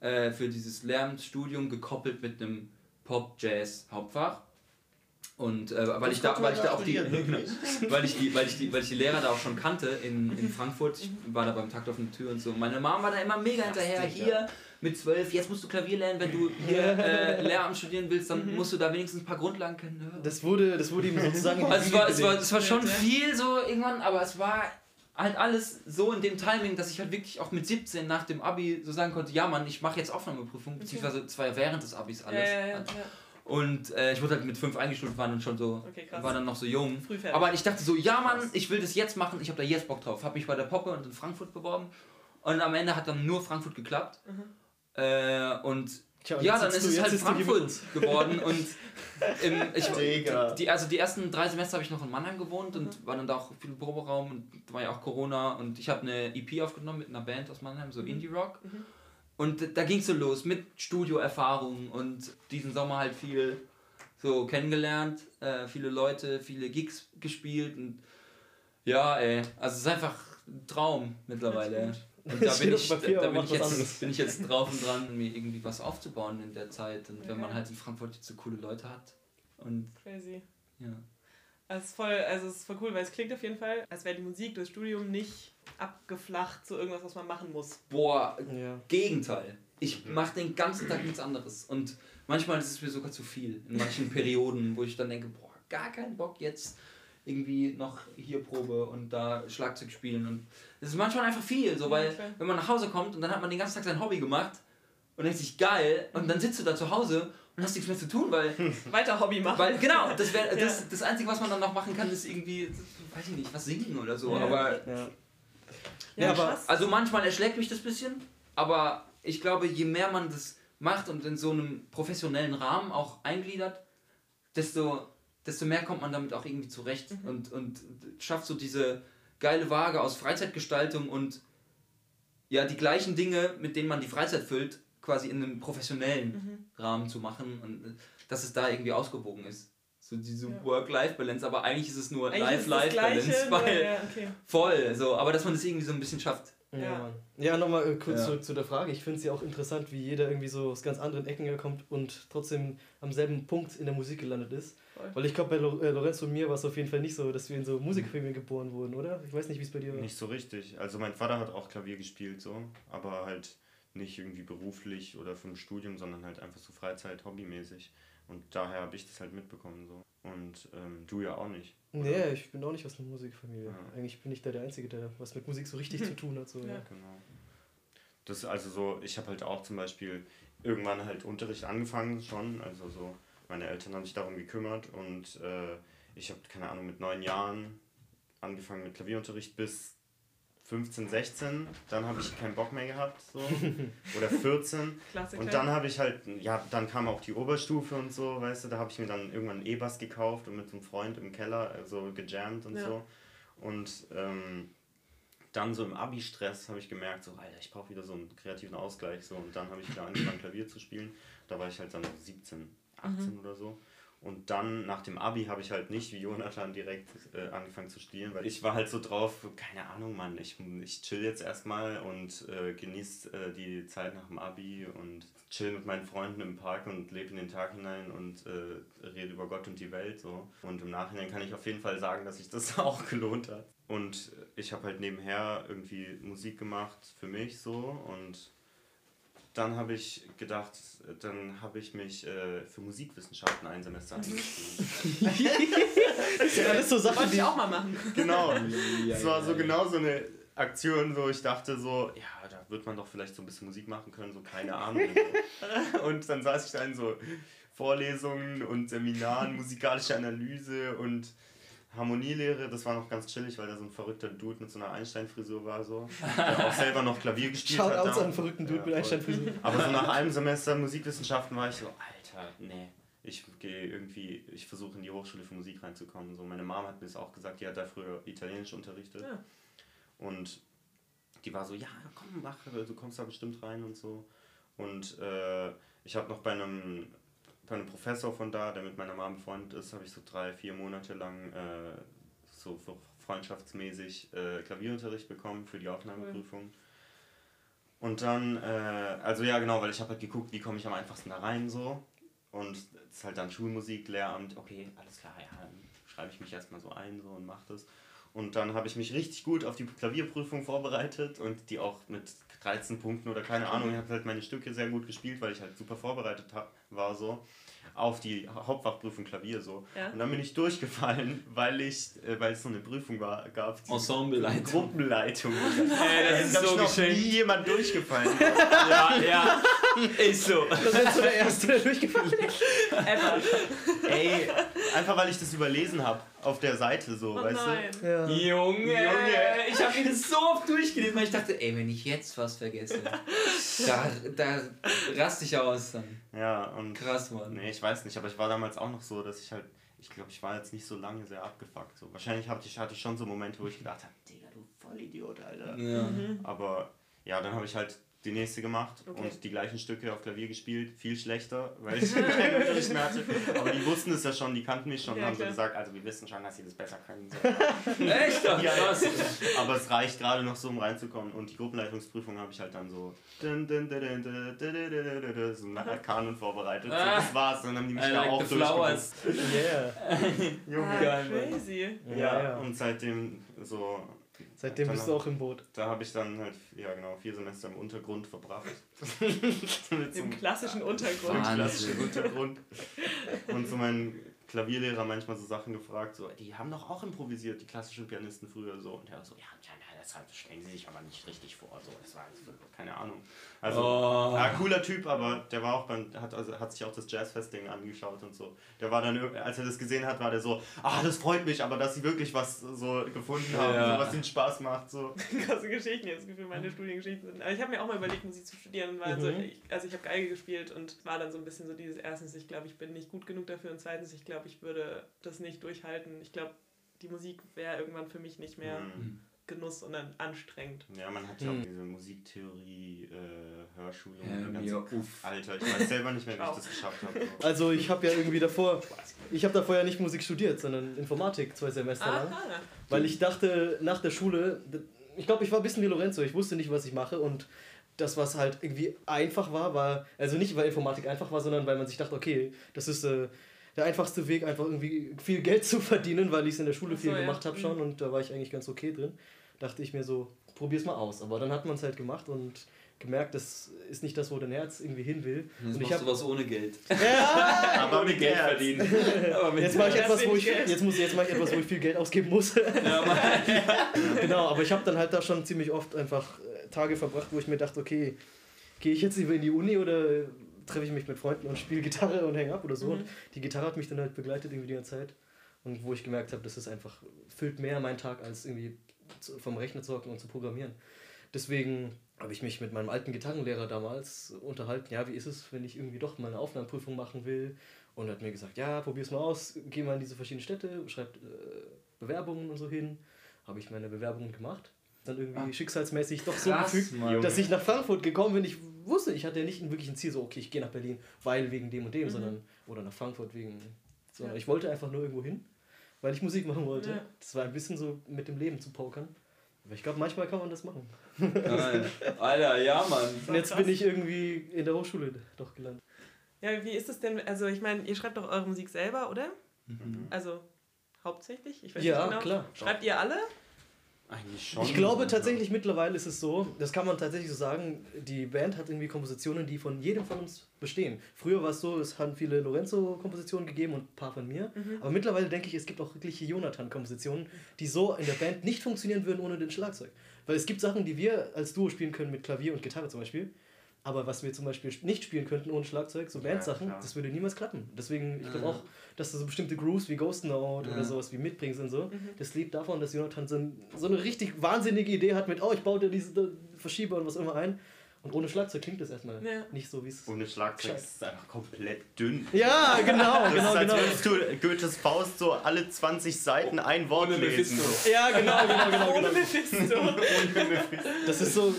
äh, für dieses Lehramtsstudium gekoppelt mit einem Pop-Jazz-Hauptfach. Und äh, weil ich da, weil ich da auch die, weil ich die, weil ich die, weil ich die Lehrer da auch schon kannte in, in Frankfurt, ich war da beim Takt auf der Tür und so. Meine Mom war da immer mega hinterher. Hier mit zwölf, jetzt musst du Klavier lernen, wenn du hier äh, Lehramt studieren willst, dann musst du da wenigstens ein paar Grundlagen kennen. Das wurde, das wurde ihm sozusagen. also es war, es war, es war schon viel so irgendwann, aber es war halt alles so in dem Timing, dass ich halt wirklich auch mit 17 nach dem Abi so sagen konnte, ja Mann, ich mache jetzt Aufnahmeprüfung, beziehungsweise es war ja während des Abis alles. Ja, ja, ja, und äh, ich wurde halt mit fünf eingestuft, war dann schon so, Okay, war dann noch so jung. Aber ich dachte so, ja Mann, ich will das jetzt machen, ich habe da jetzt Bock drauf. Habe mich bei der Poppe und in Frankfurt beworben. Und am Ende hat dann nur Frankfurt geklappt. Äh, und Tja, ja, dann ist du- es halt Frankfurt geworden und im, ich, die, also die ersten drei Semester habe ich noch in Mannheim gewohnt und war dann da auch viel im Proberaum und da war ja auch Corona und ich habe eine EP aufgenommen mit einer Band aus Mannheim, so Indie Rock. Und da ging es so los mit Studioerfahrung und diesen Sommer halt viel so kennengelernt, äh, viele Leute, viele Gigs gespielt und ja, ey, also es ist einfach ein Traum mittlerweile. Und da bin ich, Papier, da aber bin ich, jetzt, bin ich jetzt drauf und dran, mir irgendwie was aufzubauen in der Zeit. Und wenn man Okay. halt in Frankfurt jetzt so coole Leute hat. Und Crazy. ja. Es ist voll, also es ist voll cool, weil es klingt auf jeden Fall, als wäre die Musik, das Studium nicht abgeflacht zu irgendwas, was man machen muss. Boah, Ja. Gegenteil. Ich mache den ganzen Tag nichts anderes. Und manchmal ist es mir sogar zu viel. In manchen Perioden, wo ich dann denke, boah, gar keinen Bock jetzt irgendwie noch hier Probe und da Schlagzeug spielen. Und das ist manchmal einfach viel, so, Ja, weil klar. wenn man nach Hause kommt und dann hat man den ganzen Tag sein Hobby gemacht und denkt sich, geil, und dann sitzt du da zu Hause und hast nichts mehr zu tun, weil, Weiter Hobby machen. weil genau, das, wär, Ja. das, das Einzige, was man dann noch machen kann, ist irgendwie, weiß ich nicht, was singen oder so. Ja. Aber Ja. ja, Ja, aber- also manchmal erschlägt mich das bisschen, aber ich glaube, je mehr man das macht und in so einem professionellen Rahmen auch eingliedert, desto, desto mehr kommt man damit auch irgendwie zurecht und, und schafft so diese geile Waage aus Freizeitgestaltung und ja, die gleichen Dinge, mit denen man die Freizeit füllt, quasi in einem professionellen Rahmen zu machen und äh, dass es da irgendwie ausgewogen ist. So diese Ja. Work-Life-Balance, aber eigentlich ist es nur Life-Life-Balance, weil ja, okay. voll, so, aber dass man das irgendwie so ein bisschen schafft. Ja, Ja. Nochmal äh, kurz Ja. zurück zu der Frage. Ich finde es ja auch interessant, wie jeder irgendwie so aus ganz anderen Ecken herkommt und trotzdem am selben Punkt in der Musik gelandet ist. Voll. Weil ich glaube, bei äh, Lorenzo und mir war es auf jeden Fall nicht so, dass wir in so Musikfamilien geboren wurden, oder? Ich weiß nicht, wie es bei dir war. Nicht so richtig. Also mein Vater hat auch Klavier gespielt so, aber halt nicht irgendwie beruflich oder ein Studium, sondern halt einfach so Freizeit, hobbymäßig. Und daher habe ich das halt mitbekommen so. Und ähm, du ja auch nicht. Nee, ich bin auch nicht aus einer Musikfamilie. Ja. Eigentlich bin ich da der Einzige, der was mit Musik so richtig zu tun hat. So, ja. Ja. Genau. Das ist also so, ich habe halt auch zum Beispiel irgendwann halt Unterricht angefangen schon. Also so, meine Eltern haben sich darum gekümmert und äh, ich habe, keine Ahnung, mit neun Jahren angefangen mit Klavierunterricht bis 15, 16. Dann habe ich keinen Bock mehr gehabt. So. Oder 14. Klassiker. Und dann habe ich halt, ja, dann kam auch die Oberstufe und so, weißt du, da habe ich mir dann irgendwann einen E-Bass gekauft und mit so einem Freund im Keller also gejammt und Ja. so. Und ähm, dann so im Abi-Stress habe ich gemerkt, so, Alter, ich brauche wieder so einen kreativen Ausgleich. So. Und dann habe ich wieder angefangen, Klavier zu spielen. Da war ich halt dann 17, 18 oder so. Und dann nach dem Abi habe ich halt nicht wie Jonathan direkt äh, angefangen zu spielen, weil ich war halt so drauf, keine Ahnung, Mann, ich, ich chill jetzt erstmal und äh, genieße äh, die Zeit nach dem Abi und chill mit meinen Freunden im Park und lebe in den Tag hinein und äh, rede über Gott und die Welt so. Und im Nachhinein kann ich auf jeden Fall sagen, dass sich das auch gelohnt hat. Und ich habe halt nebenher irgendwie Musik gemacht für mich so und dann habe ich gedacht, dann habe ich mich äh, für Musikwissenschaften ein Semester eingeschrieben. Das sind alles so Sachen, Wollte die. ich auch mal machen. Genau. Es war so genau so eine Aktion, wo ich dachte so, ja, da wird man doch vielleicht so ein bisschen Musik machen können, so keine Ahnung. und dann saß ich da in so Vorlesungen und Seminaren, musikalische Analyse und Harmonielehre, das war noch ganz chillig, weil da so ein verrückter Dude mit so einer Einstein-Frisur war, so. Der auch selber noch Klavier gespielt hat. Shoutouts an einen verrückten Dude Ja, mit. Einstein-Frisur. Aber so nach einem Semester Musikwissenschaften war ich so, Alter, nee. Ich gehe irgendwie, ich versuche in die Hochschule für Musik reinzukommen. So, meine Mama hat mir das auch gesagt, die hat da früher Italienisch unterrichtet. Ja. Und die war so, ja, komm, mach, du kommst da bestimmt rein und so. Und äh, ich habe noch bei einem, bei einem Professor von da, der mit meiner Mom befreundet ist, habe ich so drei, vier Monate lang äh, so freundschaftsmäßig äh, Klavierunterricht bekommen für die Aufnahmeprüfung. Und dann, äh, also ja genau, weil ich habe halt geguckt, wie komme ich am einfachsten da rein so. Und es ist halt dann Schulmusik, Lehramt, okay, alles klar, ja, dann schreibe ich mich erstmal so ein so und mache das. Und dann habe ich mich richtig gut auf die Klavierprüfung vorbereitet und die auch mit 13 Punkten oder keine Ahnung, ich habe halt meine Stücke sehr gut gespielt, weil ich halt super vorbereitet hab, war so auf die Hauptfachprüfung Klavier so. Ja. Und dann bin ich durchgefallen, weil ich, äh, weil es so eine Prüfung war, gab die Ensembleleitung. Gruppenleitung. Ey, das ist Da ist so noch nie jemand durchgefallen. Ja, ja. Ist so. Das ist so der Erste, der durchgefallen ist. Ever. Ey, einfach weil ich das überlesen habe auf der Seite so, Oh weißt nein. Ja. Junge, Junge. ich habe mir das so oft durchgelesen, weil ich dachte, ey, wenn ich jetzt was vergesse, da, da raste ich aus dann. du? Ja, und Krass, Mann. Nee, ich weiß nicht, aber ich war damals auch noch so, dass ich halt, ich glaube, ich war jetzt nicht so lange sehr abgefuckt. So. Wahrscheinlich hatte ich, hatte ich schon so Momente, wo ich gedacht habe, Digga, du Vollidiot, Alter. Ja. Aber ja, dann habe ich halt die nächste gemacht okay. und die gleichen Stücke auf Klavier gespielt, viel schlechter, weil ich keine Unterricht mehr hatte. Aber die wussten es ja schon, die kannten mich schon und haben klar. so gesagt, also wir wissen schon, dass sie das besser können. Echt? ja, krass. Aber es reicht gerade noch so, um reinzukommen. Und die Gruppenleitungsprüfung habe ich halt dann so so einen Kanon vorbereitet. So, das war's. Dann haben die mich I da like auch durchgeführt. Yeah. Junge. Ah, crazy. Ja, ja, und seitdem so Seitdem bist du auch im Boot. da habe ich dann halt, ja genau, vier Semester im Untergrund verbracht. Im klassischen Untergrund. Klassischen Untergrund. Und so mein Klavierlehrer manchmal so Sachen gefragt, so, die haben doch auch improvisiert, die klassischen Pianisten früher so. Und er so, ja, ja, ja, das halt, stellen sie sich aber nicht richtig vor, so, das war, keine Ahnung. Also, Oh. ja, cooler Typ, aber der war auch beim, hat, also, hat sich auch das Jazzfest-Ding angeschaut und so. Der war dann, als er das gesehen hat, war der so, ah, das freut mich, aber dass sie wirklich was so gefunden haben, Ja. so, was ihnen Spaß macht, so. krasse Geschichten, jetzt das Gefühl, meine Studiengeschichten sind. Aber ich habe mir auch mal überlegt, Musik zu studieren. Und war so, Mhm. ich, also ich habe Geige gespielt und war dann so ein bisschen so dieses, erstens, ich glaube, ich bin nicht gut genug dafür und zweitens, ich glaube, ich würde das nicht durchhalten. Ich glaube, die Musik wäre irgendwann für mich nicht mehr Mhm. Genuss, sondern anstrengend. Ja, man hat ja Hm. auch diese Musiktheorie, äh, Hörschulung, Ja, ganze uff. Alter, ich weiß selber nicht mehr, wie ich das geschafft habe. So. Also ich habe ja irgendwie davor, ich habe davor ja nicht Musik studiert, sondern Informatik zwei Semester lang. Aha. Weil ich dachte, nach der Schule, ich glaube, ich war ein bisschen wie Lorenzo, ich wusste nicht, was ich mache und das, was halt irgendwie einfach war, war, also nicht, weil Informatik einfach war, sondern weil man sich dachte, okay, das ist äh, der einfachste Weg, einfach irgendwie viel Geld zu verdienen, weil ich es in der Schule so, viel ja. gemacht habe schon Mhm. und da war ich eigentlich ganz okay drin. Dachte ich mir so, probier's mal aus. Aber dann hat man es halt gemacht und gemerkt, das ist nicht das, wo dein Herz irgendwie hin will. Jetzt und ich machst du habe was ohne Geld. Aber ohne mit Geld Herz. verdienen. Aber mit Jetzt mache ich etwas, wo ich Geld. jetzt muss jetzt mache ich etwas, wo ich viel Geld ausgeben muss. Ja, genau, aber ich habe dann halt da schon ziemlich oft einfach äh, Tage verbracht, wo ich mir dachte, okay, gehe ich jetzt lieber in die Uni oder treffe ich mich mit Freunden und spiele Gitarre und hang ab oder so. Mhm. Und die Gitarre hat mich dann halt begleitet irgendwie die ganze Zeit. Und wo ich gemerkt habe, das ist einfach, füllt mehr meinen Tag, als irgendwie vom Rechner zu hocken und zu programmieren. Deswegen habe ich mich mit meinem alten Gitarrenlehrer damals unterhalten, ja, wie ist es, wenn ich irgendwie doch mal eine Aufnahmeprüfung machen will? Und er hat mir gesagt, ja, probier's mal aus, geh mal in diese verschiedenen Städte, schreib äh, Bewerbungen und so hin. Habe ich meine Bewerbungen gemacht. Dann irgendwie Ah. schicksalsmäßig doch so Krass, gefügt, Mann. dass ich nach Frankfurt gekommen bin. Ich wusste, ich hatte ja nicht wirklich ein Ziel, so, okay, ich gehe nach Berlin, weil wegen dem und dem, Mhm. sondern, oder nach Frankfurt wegen, sondern Ja. ich wollte einfach nur irgendwo hin, weil ich Musik machen wollte. Ja. Das war ein bisschen so mit dem Leben zu pokern. Aber ich glaube, manchmal kann man das machen. Nein. Alter, ja, Mann. Und jetzt krass. bin ich irgendwie in der Hochschule doch gelandet. Ja, wie ist es denn? Also, ich meine, ihr schreibt doch eure Musik selber, oder? Mhm. Also, hauptsächlich? Ich weiß Ja, nicht genau. klar. Schreibt ihr alle? Eigentlich schon. Ich glaube tatsächlich mittlerweile ist es so, das kann man tatsächlich so sagen, die Band hat irgendwie Kompositionen, die von jedem von uns bestehen. Früher war es so, es haben viele Lorenzo-Kompositionen gegeben und ein paar von mir. Mhm. Aber mittlerweile denke ich, es gibt auch wirkliche Jonathan-Kompositionen, die so in der Band nicht funktionieren würden ohne den Schlagzeug. Weil es gibt Sachen, die wir als Duo spielen können mit Klavier und Gitarre zum Beispiel. Aber was wir zum Beispiel nicht spielen könnten ohne Schlagzeug, so Ja, Bandsachen, klar. das würde niemals klappen. Deswegen, ich glaube Ja. auch, dass du so bestimmte Grooves wie Ghost Note Ja. oder sowas wie mitbringst und so, Mhm. das lebt davon, dass Jonathan so, ein, so eine richtig wahnsinnige Idee hat mit, oh, ich baue dir diese Verschieber und was immer ein. Und ohne Schlagzeug klingt das erstmal Ja. nicht so, wie es. Ohne Schlagzeug ist es einfach komplett dünn. Ja, genau, Das genau, ist, als genau. würdest du Goethes Faust so alle 20 Seiten ein Wort Ohne lesen. Mephisto. Ja, genau, genau, genau. Ohne genau. Mephisto. Das ist so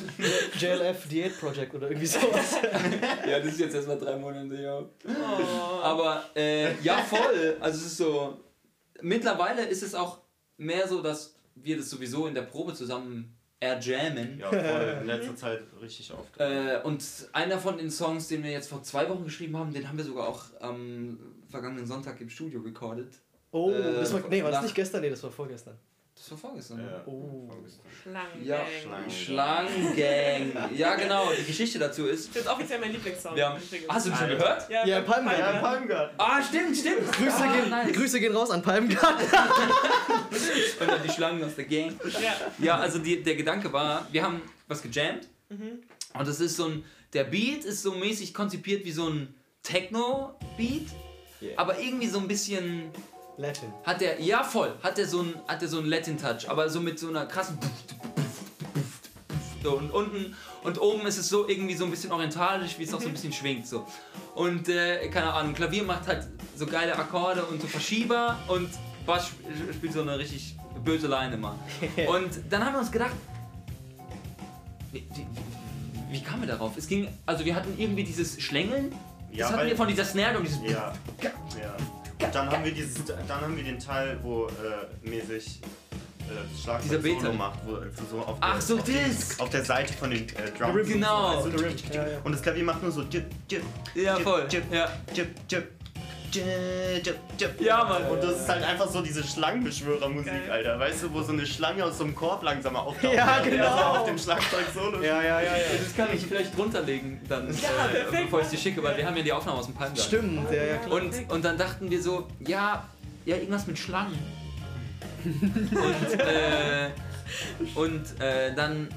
JLF Diät Project oder irgendwie sowas. Ja, das ist jetzt erstmal drei Monate, ja. Oh. Aber äh, ja, voll. Also es ist so. Mittlerweile ist es auch mehr so, dass wir das sowieso in der Probe zusammen erjammen. Ja, voll. In letzter Zeit richtig oft. Äh, und einer von den Songs, den wir jetzt vor zwei Wochen geschrieben haben, den haben wir sogar auch am vergangenen Sonntag im Studio recorded. Oh, Äh, das war, nee, war das nicht gestern? Nee, das war vorgestern. Das war vorgestern. ne? Ja. Oh. Schlangen. Ja, Schlangen. Schlangengang. Ja, genau. Die Geschichte dazu ist. Das ist offiziell mein Lieblingssong. Wir haben, hast du den schon gehört? Ja, Ja, Palmgarten. Ja, Palmgarten. Ah, stimmt, stimmt. Grüße, ah, gehen, nice. Grüße gehen raus an Palmgarten. Und dann die Schlangen aus der Gang. Ja. Ja, also die, der Gedanke war, wir haben was gejammt. Und das ist so ein. Der Beat ist so mäßig konzipiert wie so ein Techno-Beat. Yeah. Aber irgendwie so ein bisschen. Latin. Hat der. Ja, voll. Hat der so ein, hat der so einen Latin-Touch. Aber so mit so einer krassen. So, und unten und oben ist es so irgendwie so ein bisschen orientalisch, wie es auch so ein bisschen schwingt. So. Und äh, keine Ahnung, Klavier macht halt so geile Akkorde und so Verschieber und Bass sp- spielt so eine richtig böse Line immer. Und dann haben wir uns gedacht, wie, wie, wie kamen wir darauf? Es ging, also wir hatten irgendwie dieses Schlängeln, Ja, hatten wir von dieser Snare und dieses Ja. ja. Dann haben wir dieses, dann haben wir den Teil, wo äh, mäßig äh, Schlagzeug Dieser Beta. Solo macht, wo so auf Ach der, so, auf, den, das. auf der Seite von den äh, Drums. und Genau. So, also, Ja, ja. Und das Klavier macht nur so jip, jip, Ja, jip, voll. Jip, Ja. jip, jip, jip, jip, jip. Ja, Mann. Und das ist halt einfach so diese Schlangenbeschwörermusik, Geil. Alter. Weißt du, wo so eine Schlange aus so einem Korb langsam auftaucht. Ja, genau. so auf dem Schlagzeug Solo Ja, ja, ja, ja. Das kann ich vielleicht drunter legen, dann, äh, perfekt. bevor ich dir schicke, weil wir haben ja die Aufnahme aus dem Palmgarten. Stimmt, ja, ja, klar. Und, und dann dachten wir so, ja, ja, irgendwas mit Schlangen. und äh, und äh, dann,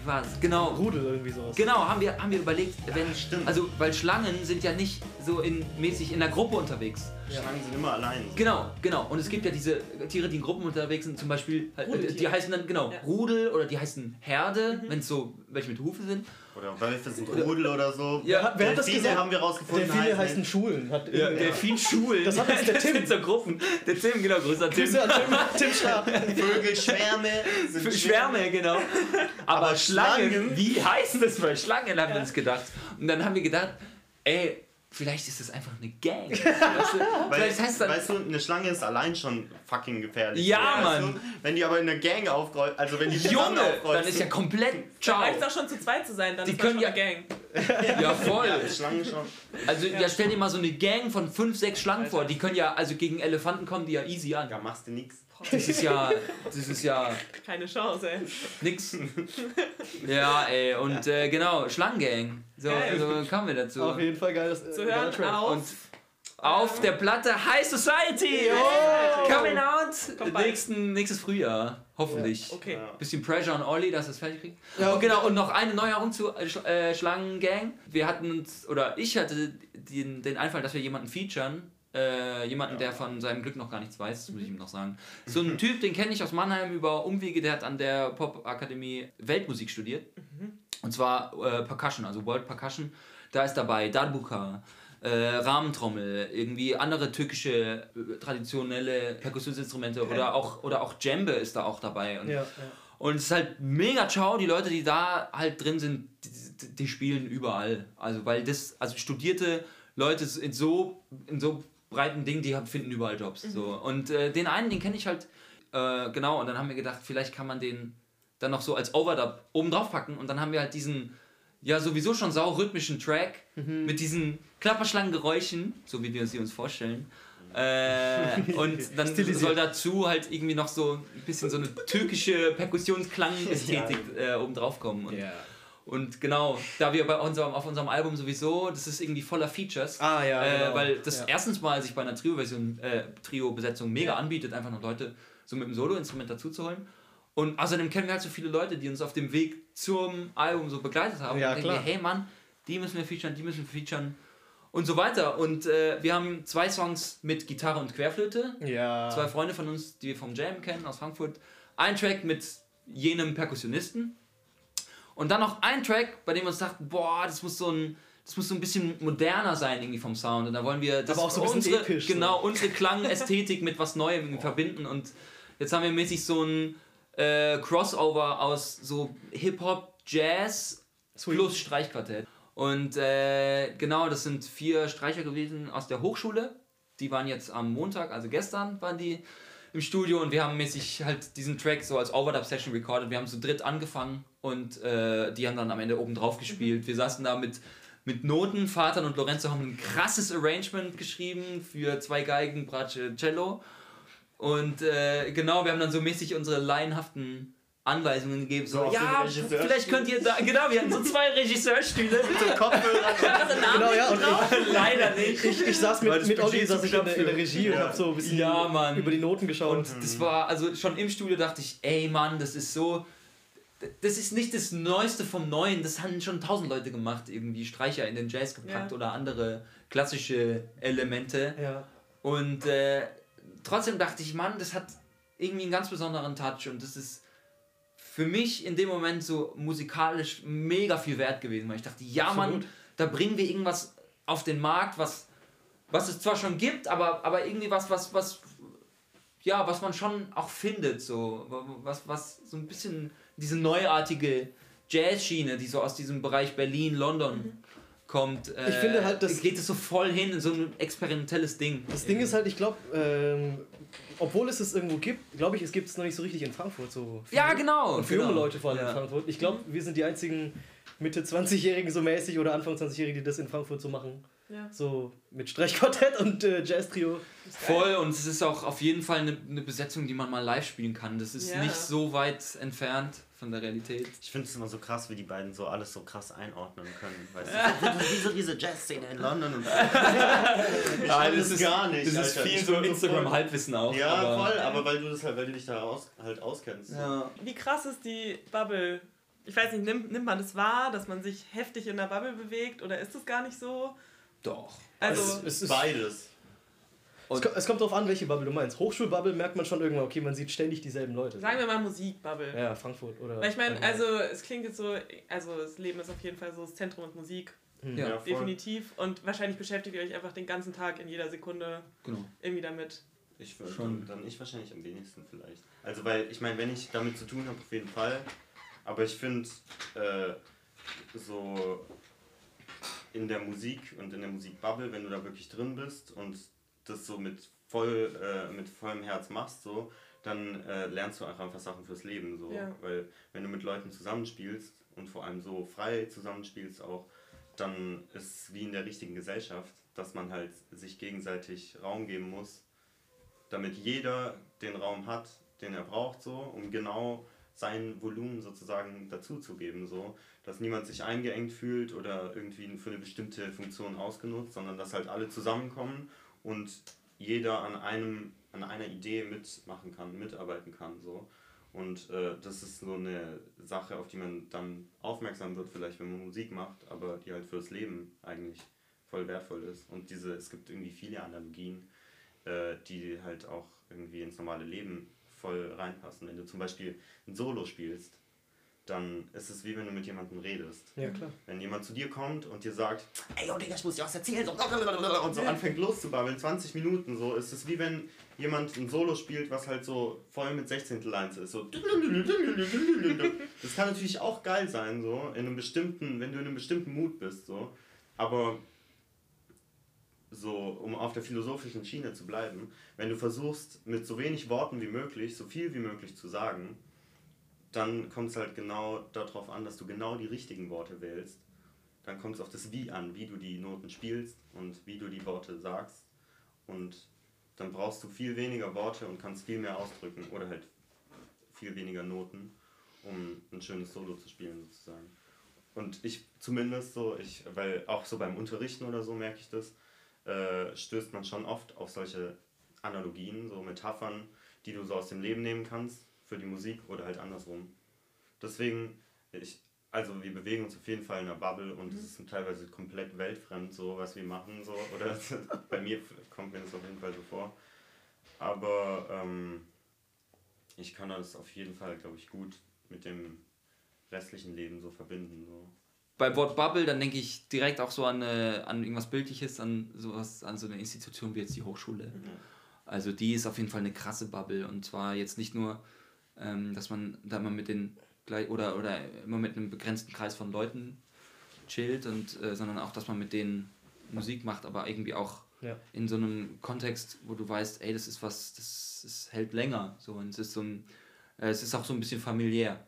wie war's? Genau, Rudel irgendwie sowas. genau, haben wir, haben wir überlegt, wenn, stimmt. also, weil Schlangen sind ja nicht so in, mäßig in der Gruppe unterwegs. Schlangen sind immer allein. Genau, genau. Und es gibt ja diese Tiere, die in Gruppen unterwegs sind, zum Beispiel, äh, die heißen dann, genau, Ja. Rudel oder die heißen Herde, wenn es so welche mit Hufe sind. Oder Wölfe sind Rudel oder so. Ja, wer hat das gesagt? haben wir rausgefunden. Delfine heißen Schulen. Hat Ja, irgendwer- Delfinschulen. Das hat jetzt der Tim. so Gruppen. Der Tim, genau, größer Tim. Grüße an Tim, Tim Schaap. Vögel, Schwärme. Sind Schwärme, genau. Aber, Aber Schlangen, Schlangen? wie heißen das für Schlangen, haben wir uns gedacht. Und dann haben wir gedacht, ey, vielleicht ist das einfach eine Gang. Weißt du? Weil, vielleicht heißt das. weißt du, eine Schlange ist allein schon fucking gefährlich. Ja, weißt Mann. Du? Wenn die aber in der Gang aufkreuzen, also wenn die Junge, dann ist ja komplett Dann ciao. reicht es auch schon zu zweit zu sein, dann Die ist können schon ja- eine Gang. Ja, voll. ja, Schlangen schon. Also ja. stell dir mal so eine Gang von fünf, sechs Schlangen vor. Die können ja, also gegen Elefanten kommen die ja easy an. Ja, machst du nix. Das ist ja, das ist ja Keine Chance, ey. nix. Ja, ey, und äh, genau, Schlangengang. So, Geil. so kamen wir dazu. Auf jeden Fall geiles. äh, Zu geiler hören Track. auf. Und auf der Platte High Society. Oh. Coming out Kommt bald. nächsten, nächstes Frühjahr. Hoffentlich. Okay. Ja. Bisschen Pressure on Olli, dass er es fertig kriegt. Ja, und genau, und noch eine Neuerung zu äh, Sch äh, Schlangengang. Wir hatten uns, oder ich hatte den, den Einfall, dass wir jemanden featuren. Äh, jemanden, der von seinem Glück noch gar nichts weiß, das muss ich ihm noch sagen. So ein Typ, den kenne ich aus Mannheim über Umwege, der hat an der Pop-Akademie Weltmusik studiert. Und zwar äh, Percussion, also World Percussion. Da ist dabei Darbuka, äh, Rahmentrommel, irgendwie andere türkische äh, traditionelle Perkussionsinstrumente oder auch, oder auch Djembe ist da auch dabei. Und, Ja, ja. und es ist halt mega ciao, die Leute, die da halt drin sind, die, die spielen überall. Also weil das, also studierte Leute in so, in so breiten Dingen, die finden überall Jobs. So. Und äh, den einen, den kenne ich halt, äh, genau, und dann haben wir gedacht, vielleicht kann man den dann noch so als Overdub oben drauf packen und dann haben wir halt diesen ja sowieso schon sau rhythmischen Track mit diesen Klapperschlangengeräuschen, so wie wir sie uns vorstellen. Äh, und dann soll dazu halt irgendwie noch so ein bisschen so eine türkische Perkussionsklang-Ästhetik äh, oben drauf kommen. Und, und genau, da wir bei unserem, auf unserem Album sowieso, das ist irgendwie voller Features. Ah, ja, Äh, genau. weil das Ja. erstens mal sich bei einer Trio-Version, äh, Trio-Besetzung mega anbietet, einfach noch Leute so mit dem Solo-Instrument dazu zu holen. Und außerdem kennen wir halt so viele Leute, die uns auf dem Weg zum Album so begleitet haben. Ja, und denken klar. wir, hey Mann, die müssen wir featuren, die müssen wir featuren und so weiter. Und äh, wir haben zwei Songs mit Gitarre und Querflöte. Ja. Zwei Freunde von uns, die wir vom Jam kennen aus Frankfurt. Ein Track mit jenem Perkussionisten. Und dann noch ein Track, bei dem wir uns dachten, boah, das muss so ein, das muss so ein bisschen moderner sein irgendwie vom Sound. Und da wollen wir das Aber auch so ein unsere, episch, so. genau, unsere Klangästhetik mit was Neuem irgendwie verbinden. Und jetzt haben wir mäßig so ein äh, Crossover aus so Hip-Hop, Jazz Sweet. plus Streichquartett. Und äh, genau, das sind vier Streicher gewesen aus der Hochschule. Die waren jetzt am Montag, also gestern, waren die im Studio und wir haben mäßig halt diesen Track so als Overdub-Session recorded. Wir haben zu dritt angefangen und äh, die haben dann am Ende oben drauf gespielt. Wir saßen da mit, mit Noten. Vater und Lorenzo haben ein krasses Arrangement geschrieben für zwei Geigen, Bratsche, Cello. Und äh, genau, wir haben dann so mäßig unsere laienhaften Anweisungen gegeben. So, So auf den ja, vielleicht könnt ihr da. Genau, wir hatten so zwei Regisseurstühle. Kopfhörer. Genau, ja, und ich, Leider nicht. ich, ich saß mit, mit Olli saß ich in der, in der Regie und Ja. hab so ein bisschen Ja, Mann. über die Noten geschaut. Und das war, also schon im Studio dachte ich, ey Mann, das ist so. Das ist nicht das Neueste vom Neuen, das haben schon tausend Leute gemacht, irgendwie Streicher in den Jazz gepackt Ja. oder andere klassische Elemente. ja. Und äh, trotzdem dachte ich, Mann, das hat irgendwie einen ganz besonderen Touch und das ist für mich in dem Moment so musikalisch mega viel wert gewesen, weil ich dachte, ja Mann, Absolut. da bringen wir irgendwas auf den Markt, was, was es zwar schon gibt, aber, aber irgendwie was, was, was, ja, was man schon auch findet, so, was, was so ein bisschen diese neuartige Jazzschiene, die so aus diesem Bereich Berlin, London kommt, äh, Ich finde halt, das- geht es so voll hin in so ein experimentelles Ding. Das Ding ist halt, ich glaube, ähm, obwohl es es irgendwo gibt, glaube ich, es gibt es noch nicht so richtig in Frankfurt. So für- Ja, genau. Und für genau. junge Leute vor allem ja. in Frankfurt. Ich glaube, wir sind die einzigen Mitte 20-Jährigen so mäßig oder Anfang 20-Jährigen, die das in Frankfurt so machen. Ja. So mit Streichquartett und äh, Jazz-Trio. Voll und es ist auch auf jeden Fall eine, eine Besetzung, die man mal live spielen kann. Das ist Ja. nicht so weit entfernt von der Realität. Ich finde es immer so krass, wie die beiden so alles so krass einordnen können. Weißt du, so, wie so diese Jazzszene in London und so. Ich kann das gar nicht. Das ist Alter. viel Ich so Instagram-Halbwissen auch. Ja, aber, voll, aber weil du das halt, weil du dich da aus, halt auskennst. Ja. Wie krass ist die Bubble? Ich weiß nicht, nimmt, nimmt man das wahr, dass man sich heftig in der Bubble bewegt oder ist das gar nicht so? Doch. Also, es, es, ist, Beides. es, ko- es kommt darauf an, welche Bubble du meinst. Hochschulbubble merkt man schon irgendwann, okay, man sieht ständig dieselben Leute. sagen wir mal Musikbubble. ja, Frankfurt oder. Weil ich meine, also es klingt jetzt so, also das Leben ist auf jeden Fall so das Zentrum und Musik, Ja, Ja, voll. definitiv. Und wahrscheinlich beschäftigt ihr euch einfach den ganzen Tag in jeder Sekunde genau. irgendwie damit. Ich würde Schon. dann, dann ich wahrscheinlich am wenigsten vielleicht. Also weil ich meine, wenn ich damit zu tun habe, auf jeden Fall. Aber ich finde äh, so in der Musik und in der Musikbubble, wenn du da wirklich drin bist und das so mit voll äh, mit vollem Herz machst, so, dann äh, lernst du auch einfach Sachen fürs Leben. So. Ja. Weil wenn du mit Leuten zusammenspielst und vor allem so frei zusammenspielst auch, dann ist es wie in der richtigen Gesellschaft, dass man halt sich gegenseitig Raum geben muss, damit jeder den Raum hat, den er braucht, so, um genau sein Volumen sozusagen dazuzugeben, so, dass niemand sich eingeengt fühlt oder irgendwie für eine bestimmte Funktion ausgenutzt, sondern dass halt alle zusammenkommen und jeder an einem an einer Idee mitmachen kann, mitarbeiten kann, so. Und äh, das ist so eine Sache, auf die man dann aufmerksam wird, vielleicht wenn man Musik macht, aber die halt fürs Leben eigentlich voll wertvoll ist. Und diese, es gibt irgendwie viele Analogien, äh, die halt auch irgendwie ins normale Leben voll reinpassen. Wenn du zum Beispiel ein Solo spielst, dann ist es wie wenn du mit jemandem redest. Ja, klar. Wenn jemand zu dir kommt und dir sagt, ey, oh Digga, ich muss dir was erzählen, so, und so anfängt loszubabbeln, 20 Minuten so, ist es wie wenn jemand ein Solo spielt, was halt so voll mit 16. Lines ist. So. Das kann natürlich auch geil sein, so, in einem bestimmten, wenn du in einem bestimmten Mut bist, so. Aber um auf der philosophischen Schiene zu bleiben, wenn du versuchst, mit so wenig Worten wie möglich, so viel wie möglich zu sagen, dann kommt es halt genau darauf an, dass du genau die richtigen Worte wählst. Dann kommt es auf das Wie an, wie du die Noten spielst und wie du die Worte sagst. Und dann brauchst du viel weniger Worte und kannst viel mehr ausdrücken oder halt viel weniger Noten, um ein schönes Solo zu spielen sozusagen. Und ich zumindest so, ich, weil auch so beim Unterrichten oder so merke ich das, äh, stößt man schon oft auf solche Analogien, so Metaphern, die du so aus dem Leben nehmen kannst für die Musik oder halt andersrum. Deswegen, ich, also wir bewegen uns auf jeden Fall in einer Bubble und es ist teilweise komplett weltfremd, so was wir machen, so, oder bei mir kommt mir das auf jeden Fall so vor. Aber ähm, ich kann das auf jeden Fall, glaube ich, gut mit dem restlichen Leben so verbinden. So. Bei Wort Bubble, dann denke ich direkt auch so an, äh, an irgendwas Bildliches, an sowas, an so eine Institution wie jetzt die Hochschule. Also die ist auf jeden Fall eine krasse Bubble und zwar jetzt nicht nur, ähm, dass man da immer mit den gleich oder, oder immer mit einem begrenzten Kreis von Leuten chillt und äh, sondern auch, dass man mit denen Musik macht, aber irgendwie auch Ja. in so einem Kontext, wo du weißt, ey, das ist was, das, das hält länger. So, und es ist so ein, äh, es ist auch so ein bisschen familiär.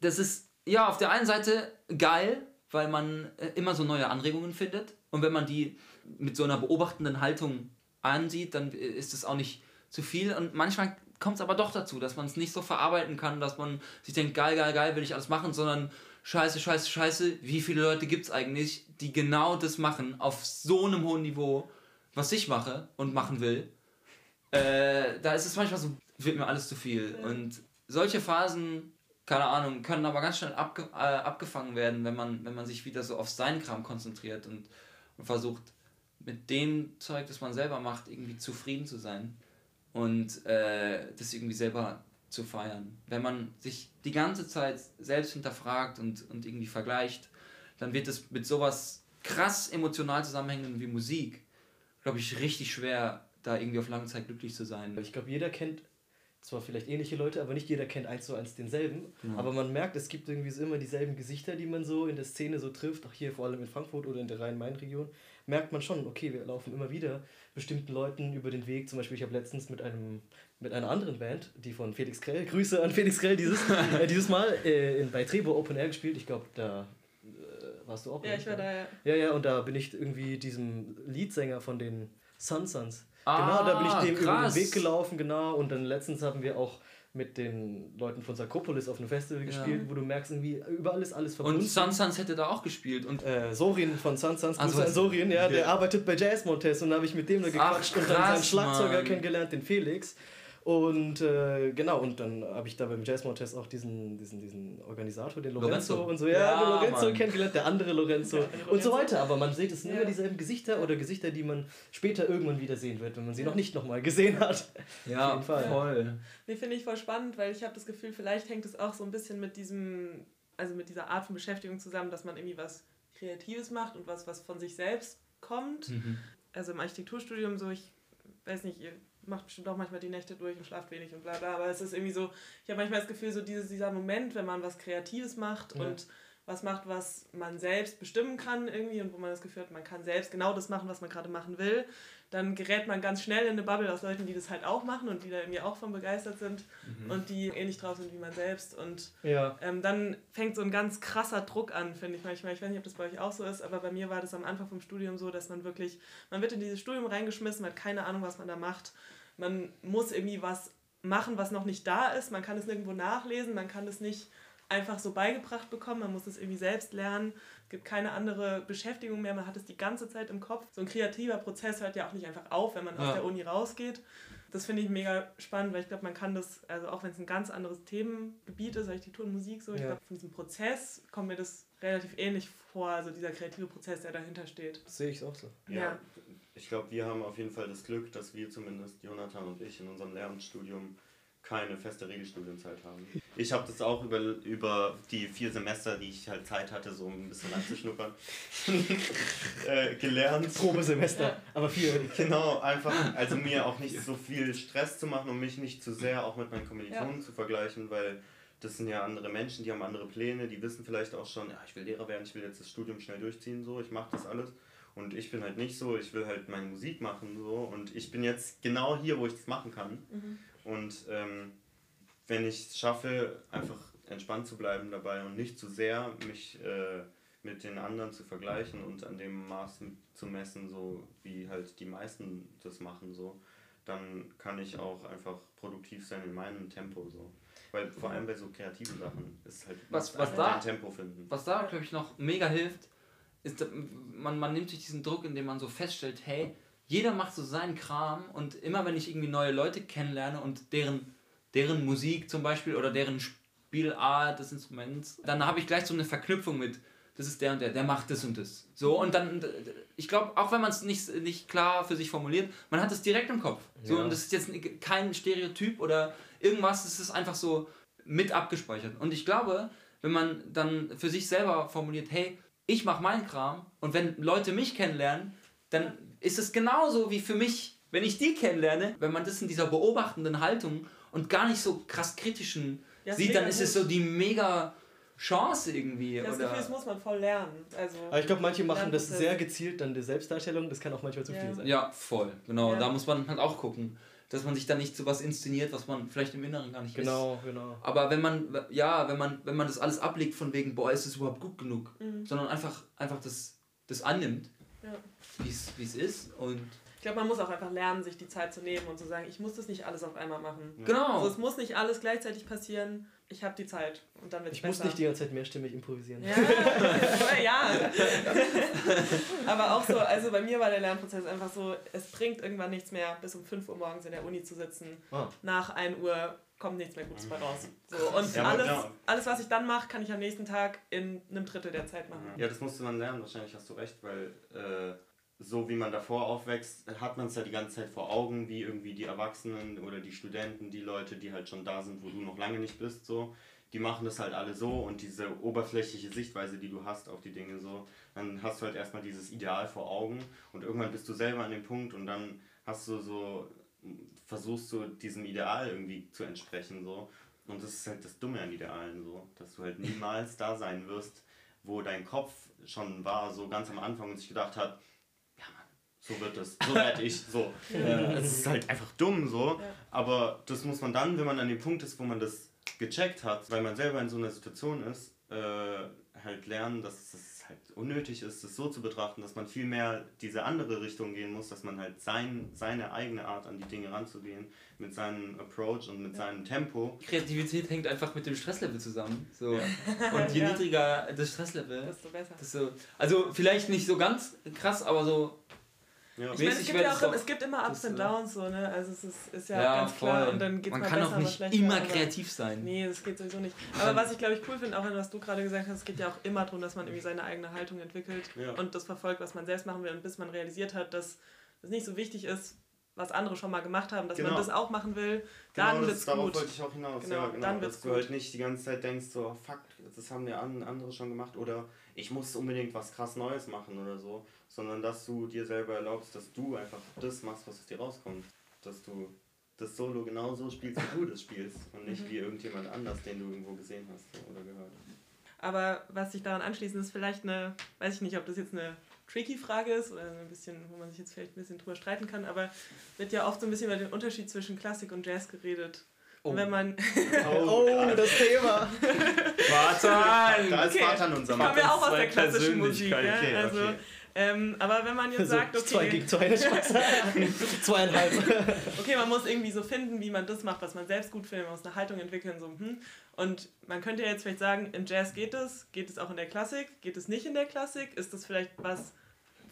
Das ist ja auf der einen Seite geil, weil man äh, immer so neue Anregungen findet. Und wenn man die mit so einer beobachtenden Haltung ansieht, dann äh, ist es auch nicht zu viel. Und manchmal kommt es aber doch dazu, dass man es nicht so verarbeiten kann, dass man sich denkt, geil, geil, geil, will ich alles machen, sondern scheiße, scheiße, scheiße, wie viele Leute gibt es eigentlich, die genau das machen, auf so einem hohen Niveau, was ich mache und machen will. Äh, da ist es manchmal so, wird mir alles zu viel. Und solche Phasen, keine Ahnung, können aber ganz schnell abge äh, abgefangen werden, wenn man, wenn man sich wieder so auf seinen Kram konzentriert und, und versucht, mit dem Zeug, das man selber macht, irgendwie zufrieden zu sein und äh, das irgendwie selber zu feiern. Wenn man sich die ganze Zeit selbst hinterfragt und, und irgendwie vergleicht, dann wird es mit sowas krass emotional zusammenhängenden wie Musik, glaube ich, richtig schwer, da irgendwie auf lange Zeit glücklich zu sein. Ich glaube, jeder kennt zwar vielleicht ähnliche Leute, aber nicht jeder kennt eins zu eins denselben. Genau. Aber man merkt, es gibt irgendwie so immer dieselben Gesichter, die man so in der Szene so trifft, auch hier vor allem in Frankfurt oder in der Rhein-Main-Region, merkt man schon, okay, wir laufen immer wieder bestimmten Leuten über den Weg. Zum Beispiel, ich habe letztens mit einem mit einer anderen Band, die von Felix Krell, Grüße an Felix Krell dieses, äh, dieses Mal äh, in, bei Trebo Open Air gespielt. Ich glaube, da äh, warst du auch. Ja, ich war da, ja. Ja, ja, und da bin ich irgendwie diesem Leadsänger von den Sun Suns. Ah, genau, da bin ich dem über den krass. Weg gelaufen, genau. Und dann letztens haben wir auch mit den Leuten von Sarkopolis auf einem Festival gespielt, wo du merkst, irgendwie überall ist alles verbunden. Und Sun Suns hätte da auch gespielt. Und äh, Sorin von Sun Suns, Also, Sorin, ja, der ja. arbeitet bei Jazz Montes und da habe ich mit dem da gequatscht und dann krass, seinen Schlagzeuger Mann. kennengelernt, den Felix. Und äh, genau, und dann habe ich da beim Jazz Montes auch diesen, diesen, diesen Organisator, den Lorenzo, Lorenzo. und so, ja, Ja, den Lorenzo Mann. kennengelernt, der andere Lorenzo, Der andere und so Lorenzo. weiter. Aber man sieht, es sind Ja. immer dieselben Gesichter oder Gesichter, die man später irgendwann wieder sehen wird, wenn man sie noch nicht nochmal gesehen hat. ja, Auf jeden Fall. voll. Nee, finde ich voll spannend, weil ich habe das Gefühl, vielleicht hängt es auch so ein bisschen mit diesem, also mit dieser Art von Beschäftigung zusammen, dass man irgendwie was Kreatives macht und was, was von sich selbst kommt. Mhm. Also im Architekturstudium so, ich weiß nicht, ihr macht bestimmt auch manchmal die Nächte durch und schlaft wenig und bla bla, aber es ist irgendwie so, ich habe manchmal das Gefühl, so dieses, dieser Moment, wenn man was Kreatives macht Ja. und was macht, was man selbst bestimmen kann irgendwie und wo man das Gefühl hat, man kann selbst genau das machen, was man gerade machen will, dann gerät man ganz schnell in eine Bubble aus Leuten, die das halt auch machen und die da irgendwie auch von begeistert sind und die ähnlich drauf sind wie man selbst und Ja. ähm, dann fängt so ein ganz krasser Druck an, finde ich manchmal. Ich weiß nicht, ob das bei euch auch so ist, aber bei mir war das am Anfang vom Studium so, dass man wirklich, man wird in dieses Studium reingeschmissen, man hat keine Ahnung, was man da macht. Man muss irgendwie was machen, was noch nicht da ist. Man kann es nirgendwo nachlesen, man kann es nicht einfach so beigebracht bekommen, man muss es irgendwie selbst lernen. Es gibt keine andere Beschäftigung mehr, man hat es die ganze Zeit im Kopf. So ein kreativer Prozess hört ja auch nicht einfach auf, wenn man aus Ja. der Uni rausgeht. Das finde ich mega spannend, weil ich glaube, man kann das, also auch wenn es ein ganz anderes Themengebiet ist, Architektur und Musik, so, ich Ja. glaube, von diesem Prozess kommt mir das relativ ähnlich vor, also dieser kreative Prozess, der dahinter steht. Sehe ich auch so. Ja, ich glaube, wir haben auf jeden Fall das Glück, dass wir zumindest, Jonathan und ich, in unserem Lehramtsstudium keine feste Regelstudienzeit haben. Ich habe das auch über, über die vier Semester, die ich halt Zeit hatte, so ein bisschen anzuschnuppern, äh, gelernt. Probesemester, aber vier. Genau, einfach, also mir auch nicht so viel Stress zu machen und mich nicht zu sehr auch mit meinen Kommilitonen zu vergleichen, weil das sind ja andere Menschen, die haben andere Pläne, die wissen vielleicht auch schon, ja, ich will Lehrer werden, ich will jetzt das Studium schnell durchziehen, so, ich mache das alles. Und ich bin halt nicht so, ich will halt meine Musik machen, so, und ich bin jetzt genau hier, wo ich das machen kann. Und ähm, wenn ich es schaffe, einfach entspannt zu bleiben dabei und nicht zu sehr mich äh, mit den anderen zu vergleichen und an dem Maß zu messen, so wie halt die meisten das machen, so, dann kann ich auch einfach produktiv sein in meinem Tempo. So. Weil vor allem bei so kreativen Sachen ist halt Was- was da- Tempo finden. Was da, glaube ich, noch mega hilft, ist, man, man nimmt sich diesen Druck, indem man so feststellt, hey, jeder macht so seinen Kram und immer wenn ich irgendwie neue Leute kennenlerne und deren, deren Musik zum Beispiel oder deren Spielart des Instruments, dann habe ich gleich so eine Verknüpfung mit, das ist der und der, der macht das und das. So und dann, ich glaube, auch wenn man es nicht, nicht klar für sich formuliert, man hat es direkt im Kopf. So Ja. und das ist jetzt kein Stereotyp oder irgendwas, es ist einfach so mit abgespeichert. Und ich glaube, wenn man dann für sich selber formuliert, hey, ich mache meinen Kram und wenn Leute mich kennenlernen, dann ist es genauso wie für mich, wenn ich die kennenlerne, wenn man das in dieser beobachtenden Haltung und gar nicht so krass kritischen Ja, sieht, dann ist es gut. so die mega Chance irgendwie. Das oder Gefühl, das muss man voll lernen. Also, Aber ich glaube, manche machen das sehr gezielt, dann die Selbstdarstellung, das kann auch manchmal zu Ja. viel sein. ja, voll, genau. Ja. Da muss man halt auch gucken, dass man sich dann nicht so was inszeniert, was man vielleicht im Inneren gar nicht ist. Genau, genau. Aber wenn man, ja, wenn man, wenn man das alles ablegt von wegen, boah, ist es überhaupt gut genug, Mhm. sondern einfach, einfach das, das annimmt, Ja. wie es ist und Ich glaube, man muss auch einfach lernen, sich die Zeit zu nehmen und zu sagen, ich muss das nicht alles auf einmal machen. genau. Also es muss nicht alles gleichzeitig passieren. Ich habe die Zeit und dann wird es Ich besser. muss nicht die ganze Zeit mehrstimmig improvisieren. Ja, ja. Aber auch so, also bei mir war der Lernprozess einfach so, es bringt irgendwann nichts mehr, bis um 5 Uhr morgens in der Uni zu sitzen. Ah. Nach 1 Uhr kommt nichts mehr Gutes bei raus. So, und Ja, alles, klar. alles, was ich dann mache, kann ich am nächsten Tag in einem Drittel der Zeit machen. Ja, das musste man lernen, wahrscheinlich hast du recht, weil äh, so wie man davor aufwächst, hat man es ja die ganze Zeit vor Augen, wie irgendwie die Erwachsenen oder die Studenten, die Leute, die halt schon da sind, wo du noch lange nicht bist, so, die machen das halt alle so und diese oberflächliche Sichtweise, die du hast auf die Dinge so, dann hast du halt erstmal dieses Ideal vor Augen und irgendwann bist du selber an dem Punkt und dann hast du so, versuchst du diesem Ideal irgendwie zu entsprechen so. Und das ist halt das Dumme an Idealen so, dass du halt niemals da sein wirst, wo dein Kopf schon war, so ganz am Anfang und sich gedacht hat, so wird es, so werde ich, so. Äh, es ist halt einfach dumm so, Ja. aber das muss man dann, wenn man an dem Punkt ist, wo man das gecheckt hat, weil man selber in so einer Situation ist, äh, halt lernen, dass es halt unnötig ist, das so zu betrachten, dass man viel mehr diese andere Richtung gehen muss, dass man halt sein, seine eigene Art an die Dinge ranzugehen, mit seinem Approach und mit seinem Tempo. Kreativität hängt einfach mit dem Stresslevel zusammen. So. Ja. Und je Ja. niedriger das Stresslevel, Desto besser. das so, also vielleicht nicht so ganz krass, aber so Ja. Ich meine, es gibt, ja auch, es gibt immer Ups und äh, Downs, so, ne? Also es ist, ist ja, ja, ganz voll. klar und dann geht's Man mal kann besser, auch nicht immer aber- kreativ sein. Nee, das geht sowieso nicht. Aber was ich glaube ich cool finde, auch was du gerade gesagt hast, es geht ja auch immer darum, dass man irgendwie seine eigene Haltung entwickelt Ja. und das verfolgt, was man selbst machen will und bis man realisiert hat, dass es nicht so wichtig ist, was andere schon mal gemacht haben, dass man Genau. das auch machen will, dann Genau, wird's das, darauf gut. wollte ich auch hinaus. Genau, ja, genau, dann dass wird's du gut. halt nicht die ganze Zeit denkst, so, fuck, das haben ja an- andere schon gemacht oder ich muss unbedingt was krass Neues machen oder so, sondern dass du dir selber erlaubst, dass du einfach das machst, was aus dir rauskommt. Dass du das Solo genau so spielst, wie du das spielst und nicht Mhm. wie irgendjemand anders, den du irgendwo gesehen hast oder gehört. Aber was sich daran anschließt, ist vielleicht eine, weiß ich nicht, ob das jetzt eine tricky Frage ist oder ein bisschen, wo man sich jetzt vielleicht ein bisschen drüber streiten kann, aber wird ja oft so ein bisschen über den Unterschied zwischen Klassik und Jazz geredet. Und wenn man, Oh, das Thema. Warte! Da ist Okay. Vater unser ich komme ja auch aus zwei der klassischen Musik, ja? Persönlichkeiten. Okay, also, okay. Ähm, aber wenn man jetzt sagt, Also, zwei okay, gegen zwei, Spaß. Zweieinhalb. okay, man muss irgendwie so finden, wie man das macht, was man selbst gut findet, man muss eine Haltung entwickeln, so, hm. Und man könnte ja jetzt vielleicht sagen, im Jazz geht es, geht es auch in der Klassik, geht es nicht in der Klassik, ist das vielleicht was,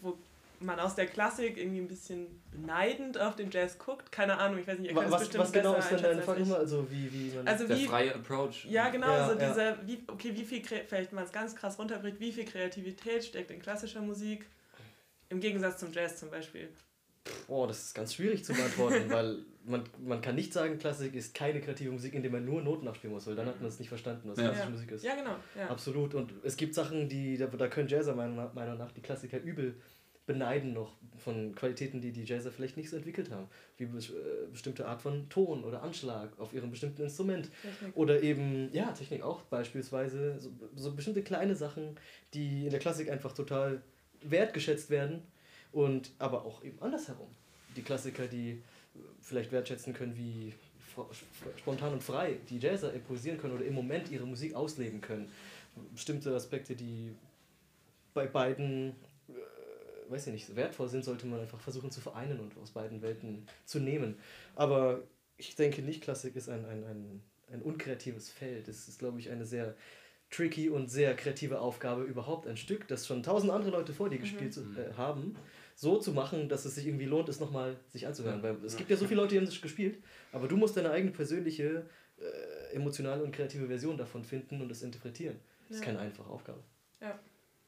wo man aus der Klassik irgendwie ein bisschen beneidend auf den Jazz guckt, keine Ahnung, ich weiß nicht, ihr könnt es Was, bestimmt was genau besser ist denn deine Frage immer? Also wie, wie man. Also Der wie, freie Approach. ja, genau, Ja, so ja. dieser, wie, okay, wie viel, vielleicht man es ganz krass runterbricht, wie viel Kreativität steckt in klassischer Musik im Gegensatz zum Jazz zum Beispiel. oh, das ist ganz schwierig zu beantworten, weil man, man kann nicht sagen, Klassik ist keine kreative Musik, indem man nur Noten abspielen muss, weil dann hat man es nicht verstanden, was Ja. klassische. Musik ist. Ja, genau. Ja. Absolut. Und es gibt Sachen, die, da, da können Jazzer meiner Meinung nach die Klassiker übel beneiden noch von Qualitäten, die die Jazzer vielleicht nicht so entwickelt haben. Wie bes- äh, bestimmte Art von Ton oder Anschlag auf ihrem bestimmten Instrument. Technik. Oder eben, ja, Technik auch beispielsweise. So, so bestimmte kleine Sachen, die in der Klassik einfach total wertgeschätzt werden. Und aber auch eben andersherum. Die Klassiker, die äh, vielleicht wertschätzen können, wie spontan und frei die Jazzer improvisieren können oder im Moment ihre Musik ausleben können. Bestimmte Aspekte, die bei beiden, weiß ich nicht, wertvoll sind, sollte man einfach versuchen zu vereinen und aus beiden Welten zu nehmen. Aber ich denke nicht, Klassik ist ein, ein, ein, ein unkreatives Feld. Es ist, glaube ich, eine sehr tricky und sehr kreative Aufgabe, überhaupt ein Stück, das schon tausend andere Leute vor dir gespielt zu- äh, haben, so zu machen, dass es sich irgendwie lohnt, es nochmal sich anzuhören. Weil es gibt ja so viele Leute, die haben das gespielt, aber du musst deine eigene persönliche, äh, emotionale und kreative Version davon finden und es interpretieren. Das ist Ja. keine einfache Aufgabe. Ja.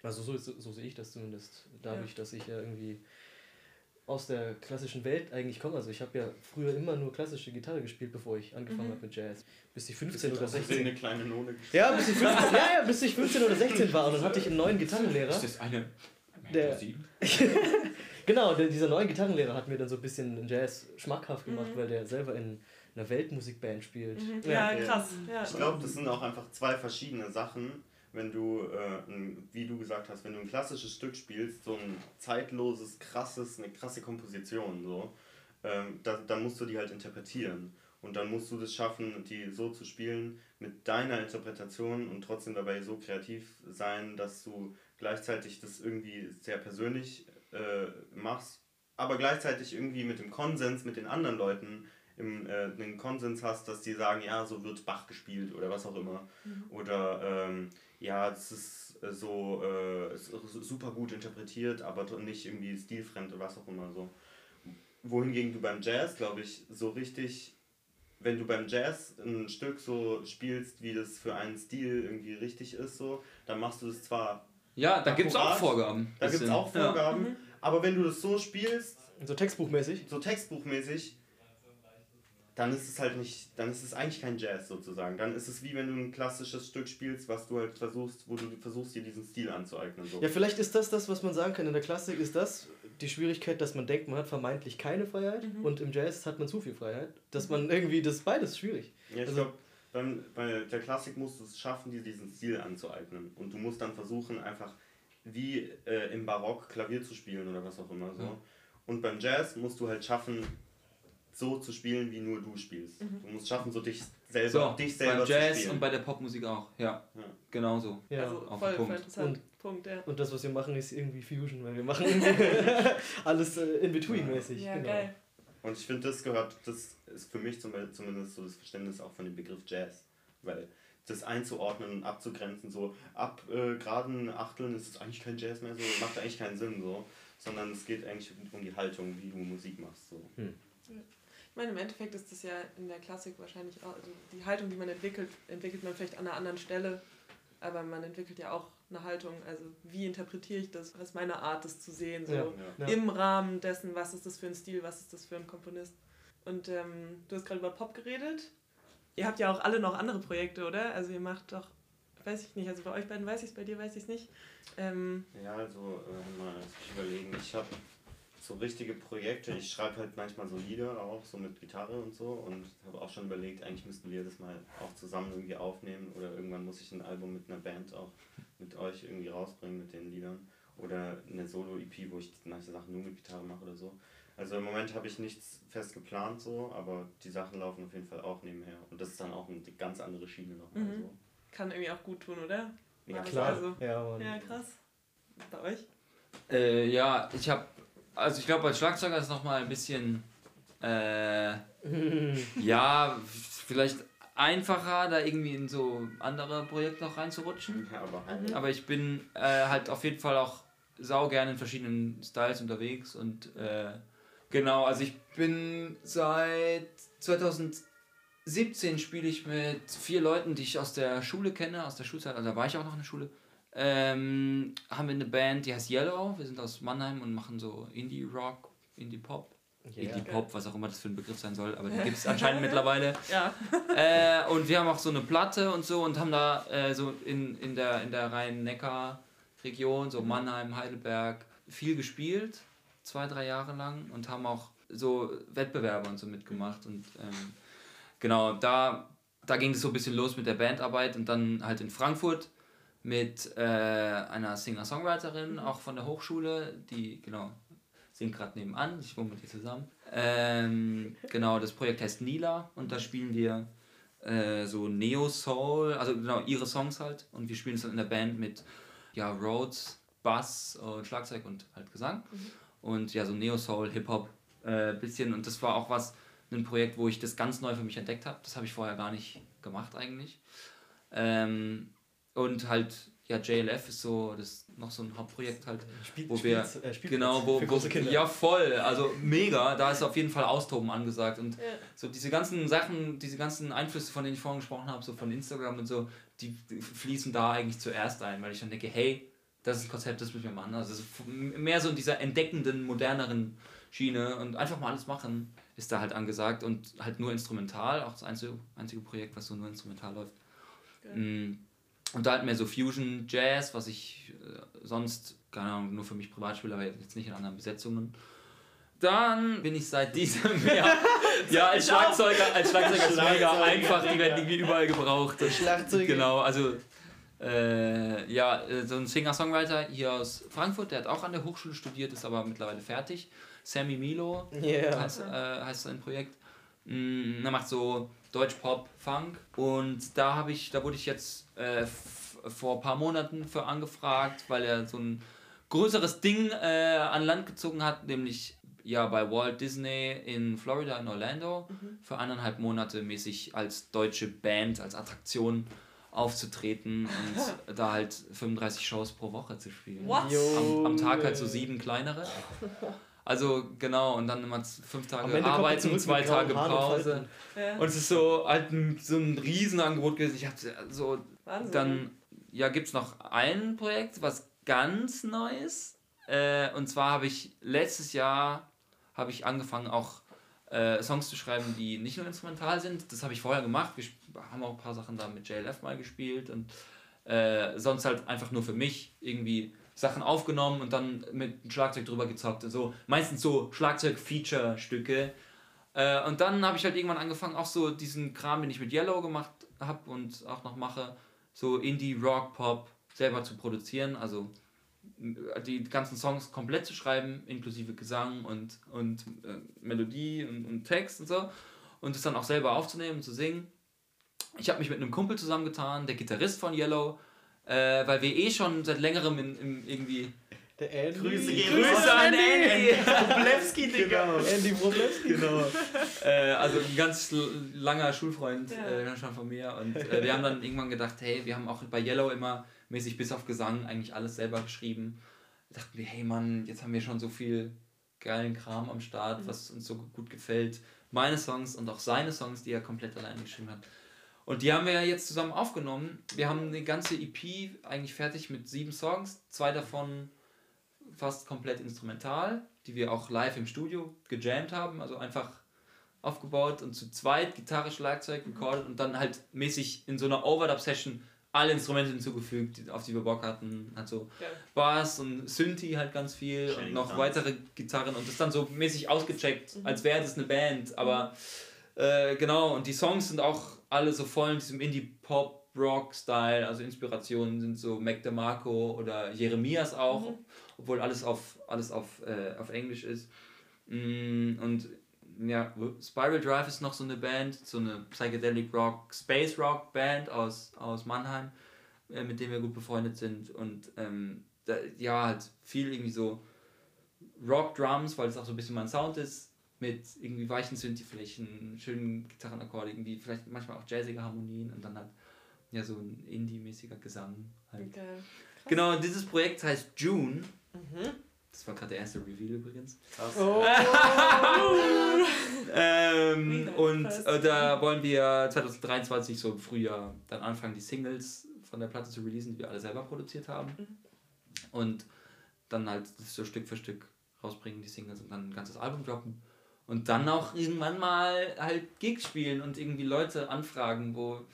Also so, so, so sehe ich das zumindest. Dadurch, dass ich ja irgendwie aus der klassischen Welt eigentlich komme. Also ich habe ja früher immer nur klassische Gitarre gespielt, bevor ich angefangen Mhm. habe mit Jazz. Bis ich 15 oder Aus Versehen 16. eine kleine None gespielt. Ja, bis ich 15, ja, ja, bis ich 15 oder 16 war und dann hatte ich einen neuen Gitarrenlehrer. das eine. Der- Genau, der, dieser neue Gitarrenlehrer hat mir dann so ein bisschen Jazz schmackhaft gemacht, Mhm. weil der selber in einer Weltmusikband spielt. Mhm. Ja. Ja, krass. Ja. Ich glaube, das sind auch einfach zwei verschiedene Sachen. Wenn du, äh, ein, wie du gesagt hast, wenn du ein klassisches Stück spielst, so ein zeitloses, krasses, eine krasse Komposition, so, ähm, da, dann musst du die halt interpretieren. Und dann musst du das schaffen, die so zu spielen mit deiner Interpretation und trotzdem dabei so kreativ sein, dass du gleichzeitig das irgendwie sehr persönlich äh, machst, aber gleichzeitig irgendwie mit dem Konsens mit den anderen Leuten im, äh, einen Konsens hast, dass die sagen, ja, so wird Bach gespielt oder was auch immer. Oder ähm, ja, das ist äh, so äh, ist super gut interpretiert, aber nicht irgendwie stilfremd oder was auch immer so. Wohingegen du beim Jazz, glaube ich, so richtig, wenn du beim Jazz ein Stück so spielst, wie das für einen Stil irgendwie richtig ist, so, dann machst du das zwar, Ja, da gibt es auch. Vorgaben. da gibt es auch Vorgaben, aber wenn du das so spielst, So textbuchmäßig. so textbuchmäßig, dann ist es halt nicht, dann ist es eigentlich kein Jazz sozusagen. Dann ist es wie wenn du ein klassisches Stück spielst, was du halt versuchst, wo du versuchst, dir diesen Stil anzueignen. So. Ja, vielleicht ist das das, was man sagen kann. In der Klassik ist das die Schwierigkeit, dass man denkt, man hat vermeintlich keine Freiheit Mhm. und im Jazz hat man zu viel Freiheit. Dass man irgendwie, das ist beides schwierig. Ja, ich Also- glaube, beim, bei der Klassik musst du es schaffen, dir diesen Stil anzueignen. Und du musst dann versuchen, einfach wie äh, im Barock Klavier zu spielen oder was auch immer. So. Ja. Und beim Jazz musst du halt schaffen, so zu spielen, wie nur du spielst. Du musst schaffen, so dich selber, So, dich selber beim zu Jazz spielen. und bei der Popmusik auch. Ja, Ja. genauso. Ja. also auf voll, den voll Punkt. interessant. Punkt, ja. und das, was wir machen, ist irgendwie Fusion, weil wir machen alles äh, in between mäßig. Ja, genau. geil. Und ich finde, das gehört, das ist für mich zum, zumindest so das Verständnis auch von dem Begriff Jazz. Weil das einzuordnen und abzugrenzen, so ab äh, geraden Achteln ist es eigentlich kein Jazz mehr, so macht eigentlich keinen Sinn, so. Sondern es geht eigentlich um die Haltung, wie du Musik machst. So. Ich meine, im Endeffekt ist das ja in der Klassik wahrscheinlich auch, also die Haltung, die man entwickelt, entwickelt man vielleicht an einer anderen Stelle, aber man entwickelt ja auch eine Haltung, also wie interpretiere ich das, was ist meine Art, das zu sehen, so Ja. Ja. Im Rahmen dessen, was ist das für ein Stil, was ist das für ein Komponist. Und ähm, du hast gerade über Pop geredet. Ihr habt ja auch alle noch andere Projekte, oder? Also ihr macht doch, weiß ich nicht, also bei euch beiden weiß ich es, bei dir weiß ich es nicht. Ähm, Ja, also äh, mal mich überlegen. Ich habe so richtige Projekte. Ich schreibe halt manchmal so Lieder auch, so mit Gitarre und so. Und habe auch schon überlegt, eigentlich müssten wir das mal auch zusammen irgendwie aufnehmen. Oder irgendwann muss ich ein Album mit einer Band auch mit euch irgendwie rausbringen mit den Liedern. Oder eine Solo-EP, wo ich manche Sachen nur mit Gitarre mache oder so. Also im Moment habe ich nichts fest geplant so, aber die Sachen laufen auf jeden Fall auch nebenher. Und das ist dann auch eine ganz andere Schiene nochmal Mhm. so. kann irgendwie auch gut tun, oder? Ja, Also- klar. Also, Ja, ja, krass. Bei euch? Äh, ja, ich habe, also ich glaube, als Schlagzeuger ist nochmal ein bisschen, äh, ja, vielleicht einfacher, da irgendwie in so andere Projekte noch reinzurutschen. Ja, aber halt. Aber ich bin äh, halt auf jeden Fall auch sau gerne in verschiedenen Styles unterwegs und äh, genau, also ich bin seit 2017 spiele ich mit vier Leuten, die ich aus der Schule kenne, aus der Schulzeit, also da war ich auch noch in der Schule. Ähm, haben wir eine Band, die heißt Yellow. Wir sind aus Mannheim und machen so Indie-Rock, Indie-Pop, Yeah. Indie-Pop, was auch immer das für ein Begriff sein soll, aber die gibt es anscheinend mittlerweile. Ja. Äh, und wir haben auch so eine Platte und so und haben da äh, so in, in der, in der Rhein-Neckar-Region, so Mannheim, Heidelberg, viel gespielt, zwei, drei Jahre lang und haben auch so Wettbewerbe und so mitgemacht. Und ähm, genau, da, da ging es so ein bisschen los mit der Bandarbeit und dann halt in Frankfurt mit äh, einer Singer-Songwriterin, auch von der Hochschule, die, genau, singt gerade nebenan, ich wohne mit ihr zusammen. Ähm, genau, das Projekt heißt Nila und da spielen wir äh, so Neo-Soul, also genau ihre Songs halt. Und wir spielen es dann in der Band mit ja, Rhodes, Bass und Schlagzeug und halt Gesang. Und ja, so Neo-Soul, Hip-Hop äh, bisschen. Und das war auch was, ein Projekt, wo ich das ganz neu für mich entdeckt habe, das habe ich vorher gar nicht gemacht eigentlich. Ähm, und halt, ja, JLF ist so, das ist noch so ein Hauptprojekt halt, Spiel, wo wir Spielz- äh, genau, wo, wo ja voll, also mega, da ist auf jeden Fall Austoben angesagt und Ja. so diese ganzen Sachen, diese ganzen Einflüsse, von denen ich vorhin gesprochen habe, so von Instagram und so, die fließen da eigentlich zuerst ein, weil ich dann denke, hey, das ist ein Konzept, das müssen wir machen. Also mehr so in dieser entdeckenden, moderneren Schiene und einfach mal alles machen ist da halt angesagt und halt nur instrumental, auch das einzige, einzige Projekt, was so nur instrumental läuft. Mm, Und da halt mehr so Fusion Jazz, was ich äh, sonst, keine Ahnung, nur für mich privat spiele, aber jetzt nicht in anderen Besetzungen. Dann bin ich seit diesem Jahr, ja, als Schlagzeuger, als Schlagzeuger ist mega einfach, die werden irgendwie überall gebraucht. Schlagzeuger. Genau, also äh, ja, äh, so ein Singer-Songwriter hier aus Frankfurt, der hat auch an der Hochschule studiert, ist aber mittlerweile fertig. Sammy Milo Yeah. heißt, äh, heißt sein Projekt. Mm, er macht so Deutsch Pop, Funk und da habe ich, da wurde ich jetzt äh, vor ein paar Monaten für angefragt, weil er so ein größeres Ding äh, an Land gezogen hat, nämlich ja bei Walt Disney in Florida in Orlando für eineinhalb Monate mäßig als deutsche Band, als Attraktion aufzutreten und da halt 35 Shows pro Woche zu spielen. What? Am, am Tag halt so sieben kleinere. Also genau, und dann immer fünf Tage arbeiten, zurück zwei Tage Pause. Ja. Und es ist so halt ein, so ein Riesenangebot gewesen. Ich habe so, Wahnsinn. dann ja, gibt es noch ein Projekt, was ganz Neues. Äh, und zwar habe ich letztes Jahr habe ich angefangen auch äh, Songs zu schreiben, die nicht nur instrumental sind. Das habe ich vorher gemacht. Wir haben auch ein paar Sachen da mit JLF mal gespielt und äh, sonst halt einfach nur für mich irgendwie Sachen aufgenommen und dann mit Schlagzeug drüber gezockt. So meistens so Schlagzeug-Feature-Stücke. Äh, und dann habe ich halt irgendwann angefangen, auch so diesen Kram, den ich mit Yellow gemacht habe und auch noch mache, so Indie, Rock, Pop selber zu produzieren. Also m- die ganzen Songs komplett zu schreiben, inklusive Gesang und, und äh, Melodie und, und Text und so. Und es dann auch selber aufzunehmen und zu singen. Ich habe mich mit einem Kumpel zusammengetan, der Gitarrist von Yellow, äh, weil wir eh schon seit längerem in, in irgendwie. Der Andy. Grüße gehen Grüße an Andy! Problewski, Digga. Genau, Andy Wroblewski. Genau. äh, also ein ganz langer Schulfreund Ja. äh, schon von mir. Und äh, wir haben dann irgendwann gedacht, hey, wir haben auch bei Yellow immer mäßig bis auf Gesang eigentlich alles selber geschrieben. Da dachten wir, hey Mann, jetzt haben wir schon so viel geilen Kram am Start, was uns so gut gefällt. Meine Songs und auch seine Songs, die er komplett alleine geschrieben hat. Und die haben wir ja jetzt zusammen aufgenommen. Wir haben eine ganze EP eigentlich fertig mit sieben Songs. Zwei davon fast komplett instrumental, die wir auch live im Studio gejammt haben. Also einfach aufgebaut und zu zweit Gitarre, Schlagzeug recorded und dann halt mäßig in so einer Overdub-Session alle Instrumente hinzugefügt, auf die wir Bock hatten. Halt so Geil. Bass und Synthi halt ganz viel Schön und noch krass. weitere Gitarren und das dann so mäßig ausgecheckt, als wäre das eine Band. Aber äh, genau, und die Songs sind auch alle so voll in diesem Indie-Pop-Rock-Style. Also Inspirationen sind so Mac DeMarco oder Jeremias auch, obwohl alles auf, alles auf, äh, auf Englisch ist. Mm, Und ja, Spiral Drive ist noch so eine Band, so eine Psychedelic Rock, Space Rock Band aus, aus Mannheim, äh, mit dem wir gut befreundet sind. Und ähm, da, ja, halt viel irgendwie so Rock Drums, weil es auch so ein bisschen mein Sound ist, mit irgendwie weichen Synthi-Flächen, schönen Gitarrenakkorde, irgendwie vielleicht manchmal auch jazzige Harmonien und dann halt ja so ein Indie-mäßiger Gesang. Halt. Geil. Genau, und dieses Projekt heißt June. Mhm. Das war gerade der erste Reveal übrigens. Krass. Oh. Ähm, und äh, da wollen wir 2023 so im Frühjahr dann anfangen, die Singles von der Platte zu releasen, die wir alle selber produziert haben. Mhm. Und dann halt so Stück für Stück rausbringen, die Singles und dann ein ganzes Album droppen. Und dann auch irgendwann mal halt Gigs spielen und irgendwie Leute anfragen, wo.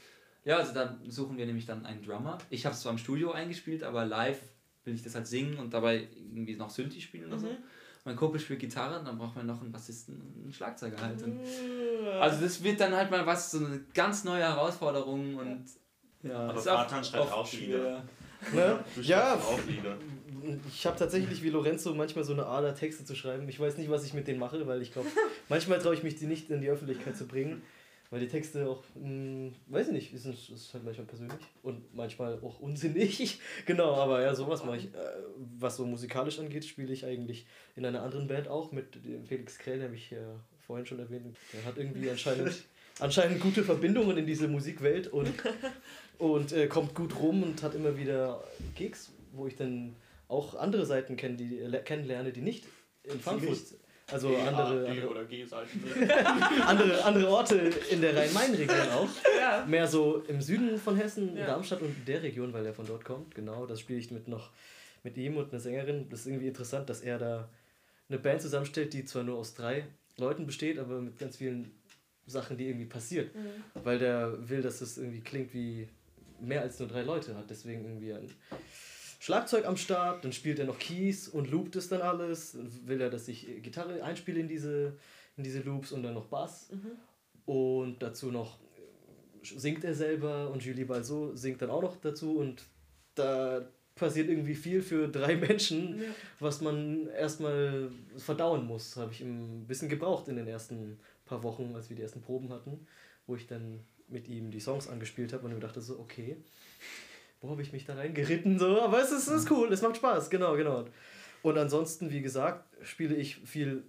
Ja, also da suchen wir nämlich dann einen Drummer. Ich habe es zwar im Studio eingespielt, aber live will ich das halt singen und dabei irgendwie noch Synthi spielen oder so. Mhm. Mein Kumpel spielt Gitarre, dann braucht man noch einen Bassisten und einen Schlagzeuger halt. Und Uh. also das wird dann halt mal was, so eine ganz neue Herausforderung und ja, Aber Vatan schreibt auch schwer. Ne? Ja, schreibst auch Lieder. Ich habe tatsächlich wie Lorenzo manchmal so eine Ader, Texte zu schreiben. Ich weiß nicht, was ich mit denen mache, weil ich glaube, manchmal traue ich mich die nicht in die Öffentlichkeit zu bringen, weil die Texte auch, mh, weiß ich nicht, ist, ist halt manchmal persönlich und manchmal auch unsinnig. genau, aber ja, sowas mache ich. Äh, was so musikalisch angeht, spiele ich eigentlich in einer anderen Band auch mit dem Felix Krell, den habe ich ja vorhin schon erwähnt. Der hat irgendwie anscheinend, anscheinend gute Verbindungen in diese Musikwelt und, und äh, kommt gut rum und hat immer wieder Gigs, wo ich dann auch andere Seiten kenn, die, äh, kennenlerne, die nicht in Frankfurt, also andere, andere, oder G-Seiten. andere, andere Orte in der Rhein-Main-Region auch. Ja. Mehr so im Süden von Hessen, Ja. Darmstadt und der Region, weil er von dort kommt. Genau, das spiele ich mit noch mit ihm und einer Sängerin. Das ist irgendwie interessant, dass er da eine Band zusammenstellt, die zwar nur aus drei Leuten besteht, aber mit ganz vielen Sachen, die irgendwie passiert. Weil der will, dass es irgendwie klingt wie mehr als nur drei Leute hat. Deswegen irgendwie ein Schlagzeug am Start, dann spielt er noch Keys und loopt es dann alles. Dann will er, dass ich Gitarre einspiele in diese, in diese Loops und dann noch Bass. Und dazu noch äh, singt er selber und Julie Balso singt dann auch noch dazu und da passiert irgendwie viel für drei Menschen, Ja. was man erstmal verdauen muss. Habe ich ein bisschen gebraucht in den ersten paar Wochen, als wir die ersten Proben hatten, wo ich dann mit ihm die Songs angespielt habe und mir dachte so, okay, wo habe ich mich da reingeritten? So, aber es ist, es ist cool, es macht Spaß, genau, genau. Und ansonsten, wie gesagt, spiele ich viel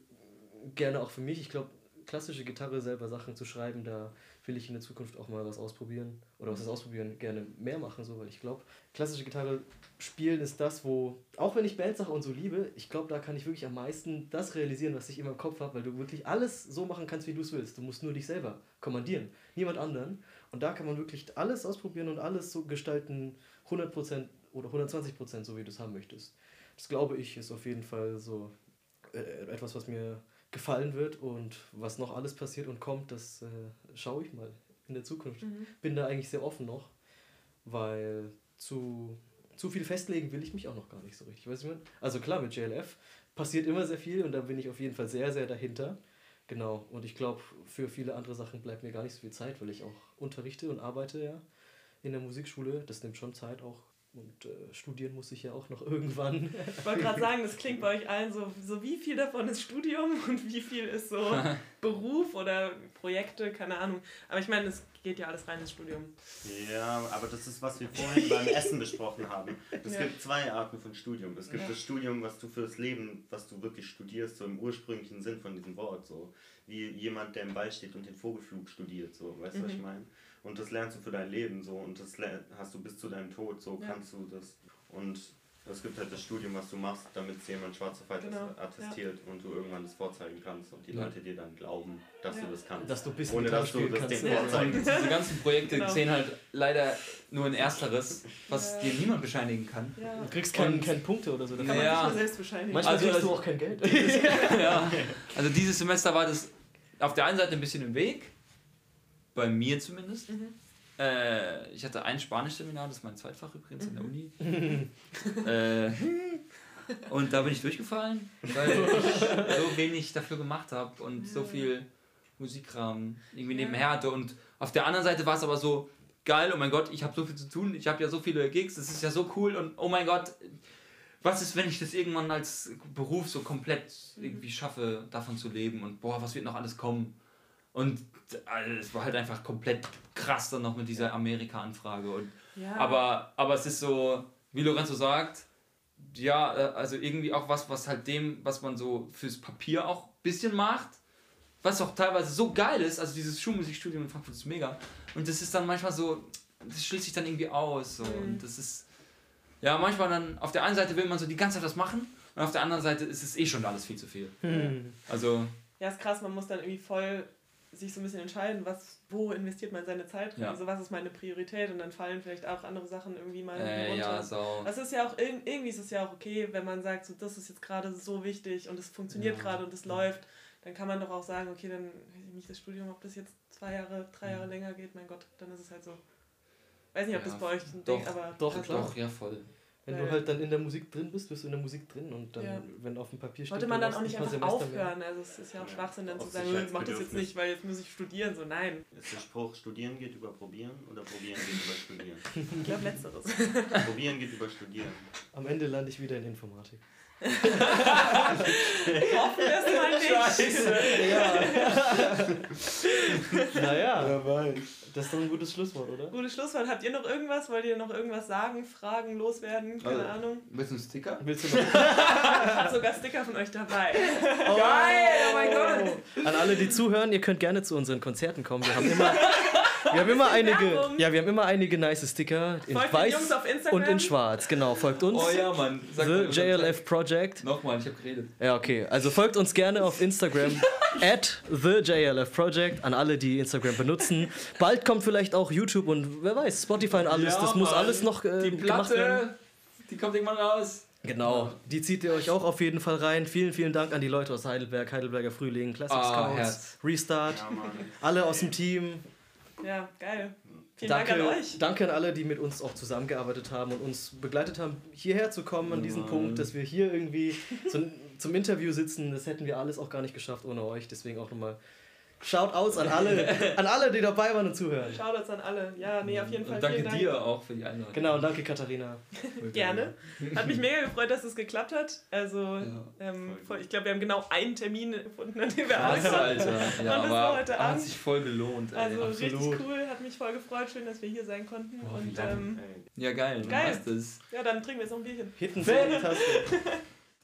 gerne auch für mich. Ich glaube, klassische Gitarre selber Sachen zu schreiben, da will ich in der Zukunft auch mal was ausprobieren. Oder was ist ausprobieren, gerne mehr machen, so, weil ich glaube, klassische Gitarre spielen ist das, wo, auch wenn ich Bandsache und so liebe, ich glaube, da kann ich wirklich am meisten das realisieren, was ich immer im Kopf habe, weil du wirklich alles so machen kannst, wie du es willst. Du musst nur dich selber kommandieren, niemand anderen. Und da kann man wirklich alles ausprobieren und alles so gestalten, 100% oder 120% so, wie du es haben möchtest. Das glaube ich, ist auf jeden Fall so äh, etwas, was mir gefallen wird und was noch alles passiert und kommt, das äh, schaue ich mal in der Zukunft. Bin da eigentlich sehr offen noch, weil zu, zu viel festlegen will ich mich auch noch gar nicht so richtig. Weißt du? Also klar, mit JLF passiert immer sehr viel und da bin ich auf jeden Fall sehr, sehr dahinter. Genau, und ich glaube, für viele andere Sachen bleibt mir gar nicht so viel Zeit, weil ich auch unterrichte und arbeite ja in der Musikschule. Das nimmt schon Zeit auch. Und äh, studieren muss ich ja auch noch irgendwann. Ich wollte gerade sagen, das klingt bei euch allen so, so, wie viel davon ist Studium und wie viel ist so Beruf oder Projekte, keine Ahnung. Aber ich meine, es geht ja alles rein ins Studium. Ja, aber das ist, was wir vorhin beim Essen besprochen haben. Es Ja. gibt zwei Arten von Studium. Es gibt Ja. das Studium, was du fürs Leben, was du wirklich studierst, so im ursprünglichen Sinn von diesem Wort. So wie jemand, der im Wald steht und den Vogelflug studiert. So, weißt du, was ich Mhm. meine? Und das lernst du für dein Leben so und das hast du bis zu deinem Tod. So Ja. kannst du das. Und es gibt halt das Studium, was du machst, damit es jemand schwarz auf weiß Genau, attestiert und du irgendwann das vorzeigen kannst und die Ja. Leute dir dann glauben, dass Ja. du das kannst. Dass du ein bisschen Ohne dass du das kannst. den Ja. vorzeigen Und diese ganzen Projekte Genau. zählen halt leider nur in Ersteres, was Ja. dir niemand bescheinigen kann. Ja. Du kriegst keine Und- kein Punkte oder so. Kann dafür. man Ja. nicht nur selbst bescheinigen. Manchmal Also kriegst das- du auch kein Geld. ja. Also dieses Semester war das auf der einen Seite ein bisschen im Weg, bei mir zumindest. Mhm. Äh, ich hatte ein Spanisch-Seminar, das ist mein Zweitfach übrigens in der Uni. äh, und da bin ich durchgefallen, weil ich so wenig dafür gemacht habe und so viel Musikkram irgendwie nebenher hatte. Und auf der anderen Seite war es aber so geil, oh mein Gott, ich habe so viel zu tun, ich habe ja so viele Gigs, das ist ja so cool und oh mein Gott, was ist, wenn ich das irgendwann als Beruf so komplett irgendwie schaffe, davon zu leben und boah, was wird noch alles kommen? Und äh, es war halt einfach komplett krass dann noch mit dieser Amerika-Anfrage. Und Ja. aber, aber es ist so, wie Lorenzo sagt, ja, äh, also irgendwie auch was, was halt dem, was man so fürs Papier auch ein bisschen macht, was auch teilweise so geil ist, also dieses Schulmusikstudium in Frankfurt ist mega. Und das ist dann manchmal so, das schließt sich dann irgendwie aus. So. Mhm. Und das ist, ja, manchmal dann, auf der einen Seite will man so die ganze Zeit was machen und auf der anderen Seite ist es eh schon alles viel zu viel. Hm. Also, Ja, ist krass, man muss dann irgendwie voll sich so ein bisschen entscheiden, was, wo investiert man seine Zeit drin, Ja. also was ist meine Priorität und dann fallen vielleicht auch andere Sachen irgendwie mal äh, runter. ja, so. Das ist ja auch, irg- irgendwie ist es ja auch okay, wenn man sagt, so, das ist jetzt gerade so wichtig und es funktioniert Ja. gerade und es läuft, dann kann man doch auch sagen, okay, dann weiß ich nicht, das Studium, ob das jetzt zwei Jahre, drei Jahre länger geht, mein Gott, dann ist es halt so. Weiß nicht, ob das bei euch ein doch, Ding, aber doch, klar. Doch, ja, voll. Wenn Weil- du halt dann in der Musik drin bist, bist du in der Musik drin und dann, Ja. wenn auf dem Papier steht, Sollte man dann auch nicht einfach Semester mehr. aufhören. Also es ist ja auch Ja. Schwachsinn dann zu Aus sagen, ich mach das jetzt nicht, weil jetzt muss ich studieren. So nein. Ist der Spruch, studieren geht über probieren oder probieren geht über studieren? Ich glaube letzteres. probieren geht über studieren. Am Ende lande ich wieder in Informatik. Hoffen wir es mal nicht. Ja. naja, Wer weiß. das ist doch ein gutes Schlusswort, oder? Gutes Schlusswort. Habt ihr noch irgendwas? Wollt ihr noch irgendwas sagen, fragen, loswerden? Keine Also- Ahnung. Willst du einen Sticker? Willst du noch? Ich hab sogar Sticker von euch dabei. Geil, oh mein Gott! An alle, die zuhören, ihr könnt gerne zu unseren Konzerten kommen. Wir haben immer, wir haben immer einige, Werbung. ja, wir haben immer einige nice Sticker in Folgt den weiß Jungs auf Instagram. und in schwarz. Genau, folgt uns. Oh ja, Mann. Sag mal, The JLF Project. Nochmal, ich habe geredet. Ja, okay. Also folgt uns gerne auf Instagram at the JLF Project an alle, die Instagram benutzen. Bald kommt vielleicht auch YouTube und wer weiß, Spotify und alles. Ja, das muss Mann. alles noch äh, Die gemacht werden. Platte, die kommt irgendwann raus. Genau, die zieht ihr euch auch auf jeden Fall rein. Vielen, vielen Dank an die Leute aus Heidelberg, Heidelberger Frühling, Classic Ah, Scouts, Herz. Restart, Ja, alle aus dem Team. Ja, geil. Vielen danke, Dank an euch. danke an alle, die mit uns auch zusammengearbeitet haben und uns begleitet haben, hierher zu kommen an diesen Mann. Punkt, dass wir hier irgendwie zum, zum Interview sitzen. Das hätten wir alles auch gar nicht geschafft ohne euch. Deswegen auch nochmal Shoutouts an alle, an alle, die dabei waren und zuhören. Shoutouts an alle. Ja, nee, auf jeden Fall. Und danke vielen Dank. dir auch für die Einladung. Genau, danke Katharina. Gerne. Hat mich mega gefreut, dass es geklappt hat. Also, Ja, ähm, voll, ich glaube, wir haben genau einen Termin gefunden, an dem wir Krass, alles Alter. Ja, Und das war aber heute hat Abend. sich voll gelohnt. Ey. Also absolut. richtig cool, hat mich voll gefreut. Schön, dass wir hier sein konnten. Boah, wie und lange, ähm, ja, geil. Geil. ja, dann trinken wir jetzt noch ein Bierchen. Hitten Taste.